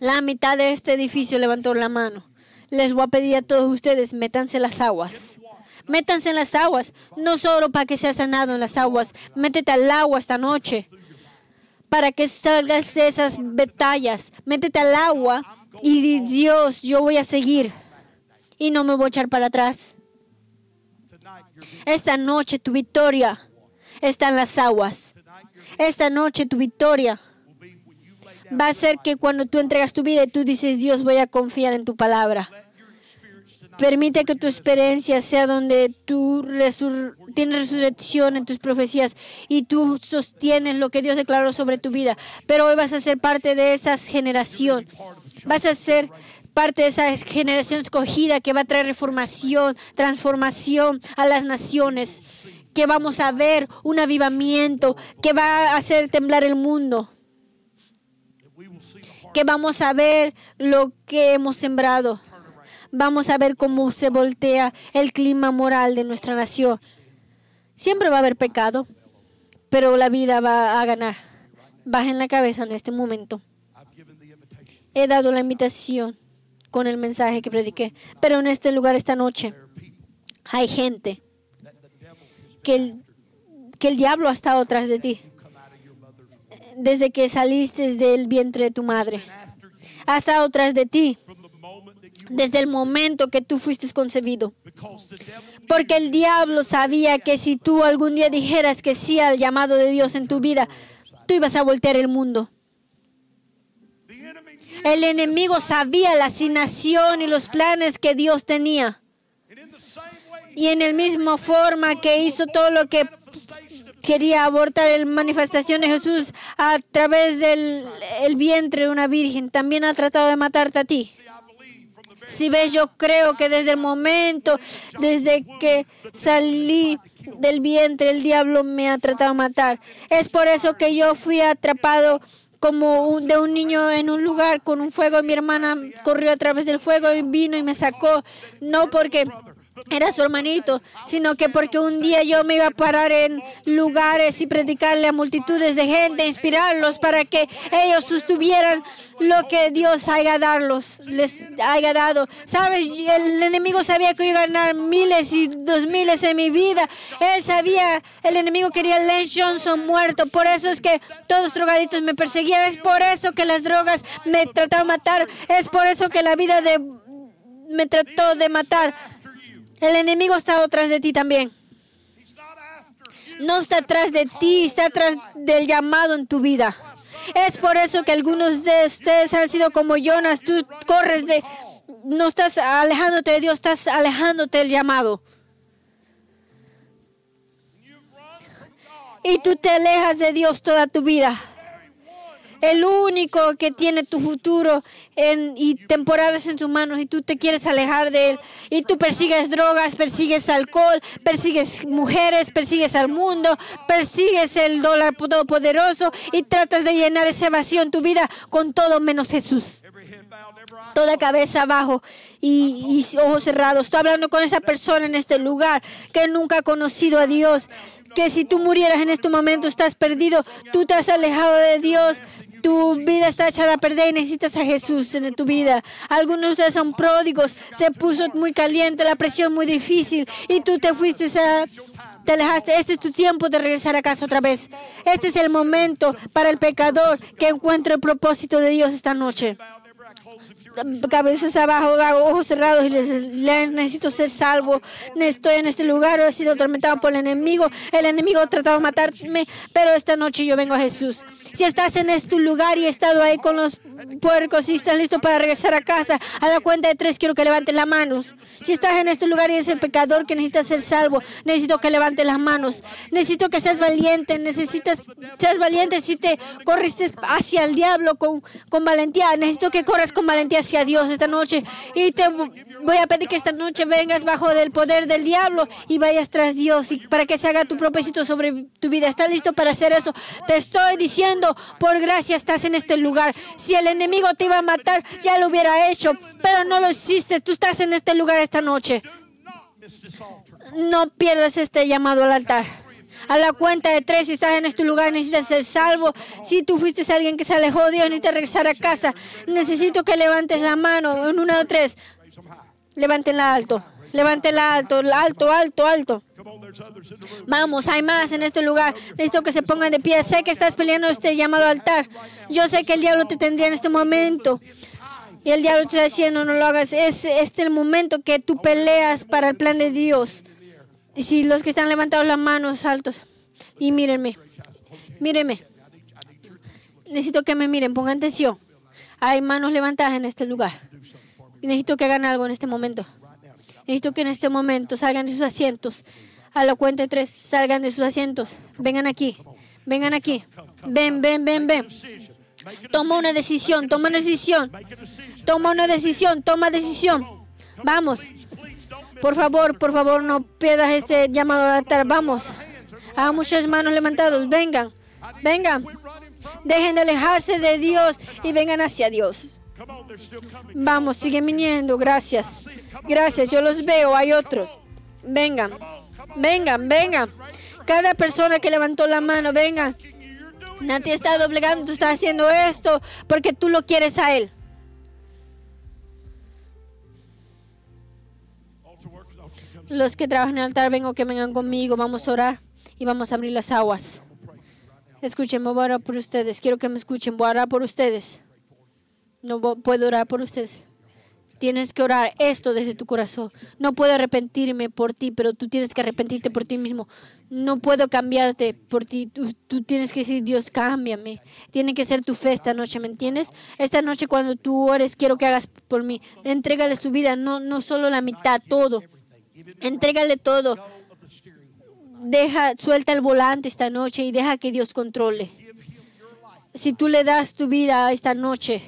Speaker 1: la mitad de este edificio levantó la mano. Les voy a pedir a todos ustedes, métanse las aguas. Métanse en las aguas, no solo para que seas sanado en las aguas, métete al agua esta noche para que salgas de esas batallas. Métete al agua y di, Dios, yo voy a seguir y no me voy a echar para atrás. Esta noche tu victoria está en las aguas. Esta noche tu victoria va a ser que cuando tú entregas tu vida y tú dices, Dios, voy a confiar en tu palabra. Permite que tu experiencia sea donde tú resur- tienes resurrección en tus profecías y tú sostienes lo que Dios declaró sobre tu vida. Pero hoy vas a ser parte de esa generación. Vas a ser parte de esa generación escogida que va a traer reformación, transformación a las naciones. Que vamos a ver un avivamiento que va a hacer temblar el mundo. Que vamos a ver lo que hemos sembrado. Vamos a ver cómo se voltea el clima moral de nuestra nación. Siempre va a haber pecado, pero la vida va a ganar. Bajen la cabeza en este momento. He dado la invitación con el mensaje que prediqué, pero en este lugar esta noche hay gente que el, que el diablo ha estado tras de ti desde que saliste del vientre de tu madre. Ha estado tras de ti desde el momento que tú fuiste concebido. Porque el diablo sabía que si tú algún día dijeras que sí al llamado de Dios en tu vida, tú ibas a voltear el mundo. El enemigo sabía la asignación y los planes que Dios tenía. Y en el mismo forma que hizo todo lo que quería abortar la manifestación de Jesús a través del el vientre de una virgen, también ha tratado de matarte a ti. Si ves, yo creo que desde el momento, desde que salí del vientre, el diablo me ha tratado de matar. Es por eso que yo fui atrapado como un- de un niño en un lugar con un fuego. Mi hermana corrió a través del fuego y vino y me sacó. No porque era su hermanito, sino que porque un día yo me iba a parar en lugares y predicarle a multitudes de gente, inspirarlos para que ellos sostuvieran lo que Dios haya darlos, les haya dado. Sabes, el enemigo sabía que iba a ganar miles y dos miles en mi vida. Él sabía, el enemigo quería a Lance Johnson muerto. Por eso es que todos los drogaditos me perseguían. Es por eso que las drogas me trataron de matar. Es por eso que la vida de me trató de matar. El enemigo está atrás de ti también. No está atrás de ti, está atrás del llamado en tu vida. Es por eso que algunos de ustedes han sido como Jonas. Tú corres de... No estás alejándote de Dios, estás alejándote del llamado. Y tú te alejas de Dios toda tu vida. El único que tiene tu futuro en- y temporadas en sus manos y tú te quieres alejar de él. Y tú persigues drogas, persigues alcohol, persigues mujeres, persigues al mundo, persigues el dólar todopoderoso y tratas de llenar ese vacío en tu vida con todo menos Jesús. Toda cabeza abajo y, y ojos cerrados. Estoy hablando con esa persona en este lugar que nunca ha conocido a Dios. Que si tú murieras en este momento estás perdido. Tú te has alejado de Dios. Tu vida está echada a perder y necesitas a Jesús en tu vida. Algunos de ustedes son pródigos. Se puso muy caliente, la presión muy difícil y tú te fuiste a... Te alejaste. Este es tu tiempo de regresar a casa otra vez. Este es el momento para el pecador que encuentre el propósito de Dios esta noche
Speaker 2: you're
Speaker 1: cabezas abajo, ojos cerrados y les, necesito ser salvo. Estoy en este lugar, he sido atormentado por el enemigo. El enemigo ha tratado de matarme, pero esta noche yo vengo a Jesús. Si estás en este lugar y he estado ahí con los puercos y estás listo para regresar a casa, a la cuenta de tres quiero que levantes las manos. Si estás en este lugar y eres el pecador que necesita ser salvo, necesito que levantes las manos. Necesito que seas valiente, necesitas seas valiente si te corriste hacia el diablo con, con valentía. Necesito que corras con valentía hacia Dios esta noche. Y te voy a pedir que esta noche vengas bajo del poder del diablo y vayas tras Dios y para que se haga tu propósito sobre tu vida. ¿Estás listo para hacer eso? Te estoy diciendo, por gracia estás en este lugar. Si el enemigo te iba a matar, ya lo hubiera hecho, pero no lo hiciste. Tú estás en este lugar esta noche. No pierdas este llamado al altar. A la cuenta de tres, si estás en este lugar, necesitas ser salvo. Si tú fuiste alguien que se alejó de Dios, necesitas regresar a casa. Necesito que levantes la mano. En una o tres, levántela alto. Levántela alto, alto, alto, alto. Vamos, hay más en este lugar. Necesito que se pongan de pie. Sé que estás peleando este llamado al altar. Yo sé que el diablo te tendría en este momento. Y el diablo te está diciendo, no lo hagas. Es este el momento que tú peleas para el plan de Dios. Y si los que están levantados las manos altos. Y mírenme. Mírenme. Necesito que me miren, pongan atención. Hay manos levantadas en este lugar. Necesito que hagan algo en este momento. Necesito que en este momento salgan de sus asientos. A la cuenta tres, salgan de sus asientos. Vengan aquí. Vengan aquí. Ven, ven, ven, ven.
Speaker 2: A
Speaker 1: Toma una decisión, toma una decisión.
Speaker 2: A.
Speaker 1: Toma una decisión, toma decisión. Vamos. Por favor, por favor, no pierdas este llamado al altar. Vamos. Hay muchas manos levantadas. Vengan. Vengan. Dejen de alejarse de Dios y vengan hacia Dios. Vamos, siguen viniendo. Gracias. Gracias, yo los veo. Hay otros. Vengan. Vengan, vengan. Cada persona que levantó la mano,
Speaker 2: doing
Speaker 1: Nadie está doblegando, tú estás haciendo esto porque tú lo quieres a Él. Los que trabajan en el altar, vengo que vengan conmigo. Vamos a orar y vamos a abrir las aguas. Escuchen, voy a orar por ustedes. Quiero que me escuchen. Voy a orar por ustedes. No puedo orar por ustedes. Tienes que orar esto desde tu corazón. No puedo arrepentirme por ti, pero tú tienes que arrepentirte por ti mismo. No puedo cambiarte por ti. Tú, tienes que decir, Dios, cámbiame. Tiene que ser tu fe esta noche, ¿me entiendes? Esta noche cuando tú ores, quiero que hagas por mí. Entrégale su vida, no, no solo la mitad, todo. Entrégale todo. Deja, suelta el volante esta noche y deja que Dios controle. Si tú le das tu vida esta noche,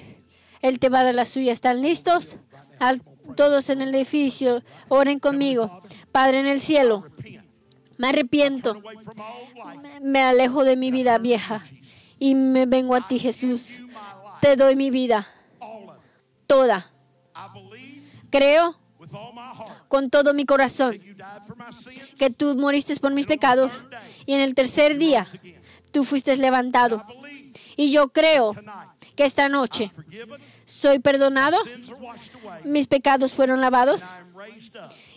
Speaker 1: Él te va a dar la suya. ¿Están listos? Al- todos en el edificio, oren conmigo. Padre en el cielo, me arrepiento, me alejo de mi vida vieja y me vengo a ti, Jesús. Te doy mi vida, toda. Creo con todo mi corazón que tú moriste por mis pecados y en el tercer día tú fuiste levantado. Y yo creo que esta noche soy perdonado, mis pecados fueron lavados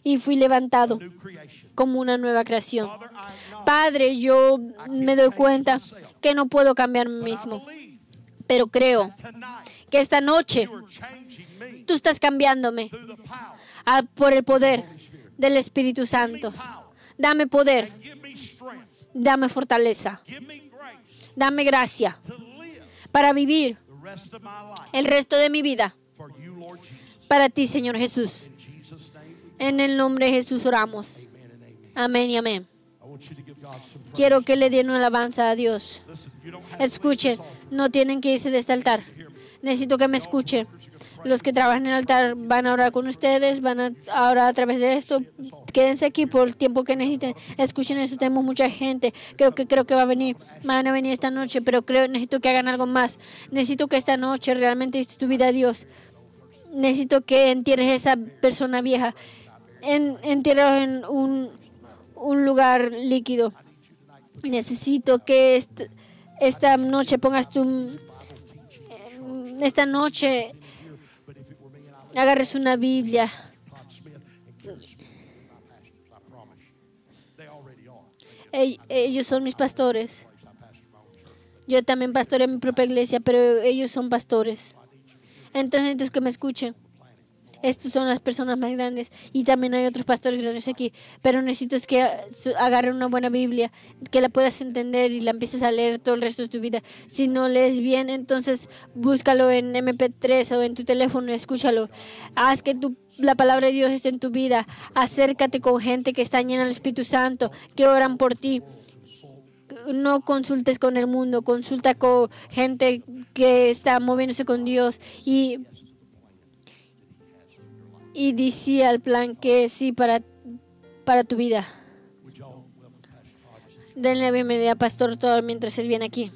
Speaker 1: y fui levantado como una nueva creación. Padre, yo me doy cuenta que no puedo cambiarme mismo, pero creo que esta noche tú estás cambiándome ah, por el poder del Espíritu Santo. Dame poder, dame fortaleza, dame gracia para vivir el resto de mi vida para ti, Señor Jesús. En el nombre de Jesús oramos. Amén y amén. Quiero que le den una alabanza a Dios. Escuchen, no tienen que irse de este altar. Necesito que me escuchen. Los que trabajan en el altar van a orar con ustedes, van a orar a través de esto. Quédense aquí por el tiempo que necesiten. Escuchen esto, tenemos mucha gente. Creo que creo que va a venir, van a venir esta noche, pero creo necesito que hagan algo más. Necesito que esta noche realmente diste tu vida a Dios. Necesito que entierres a esa persona vieja. En, en un, lugar líquido. Necesito que est- esta noche pongas tu... Esta noche agarres una Biblia. Ellos son mis pastores. Yo también pastoreo mi propia iglesia, pero ellos son pastores. Entonces, que me escuchen. Estos son las personas más grandes y también hay otros pastores grandes aquí. Pero necesito es que su- agarren una buena Biblia, que la puedas entender y la empieces a leer todo el resto de tu vida. Si no lees bien, entonces búscalo en MP3 o en tu teléfono escúchalo. Haz que tu, la palabra de Dios esté en tu vida. Acércate con gente que está llena del Espíritu Santo, que oran por ti no consultes con el mundo, consulta con gente que está moviéndose con Dios y, y decía el plan que sí para, para tu vida. Denle la bienvenida Pastor todo mientras él viene aquí.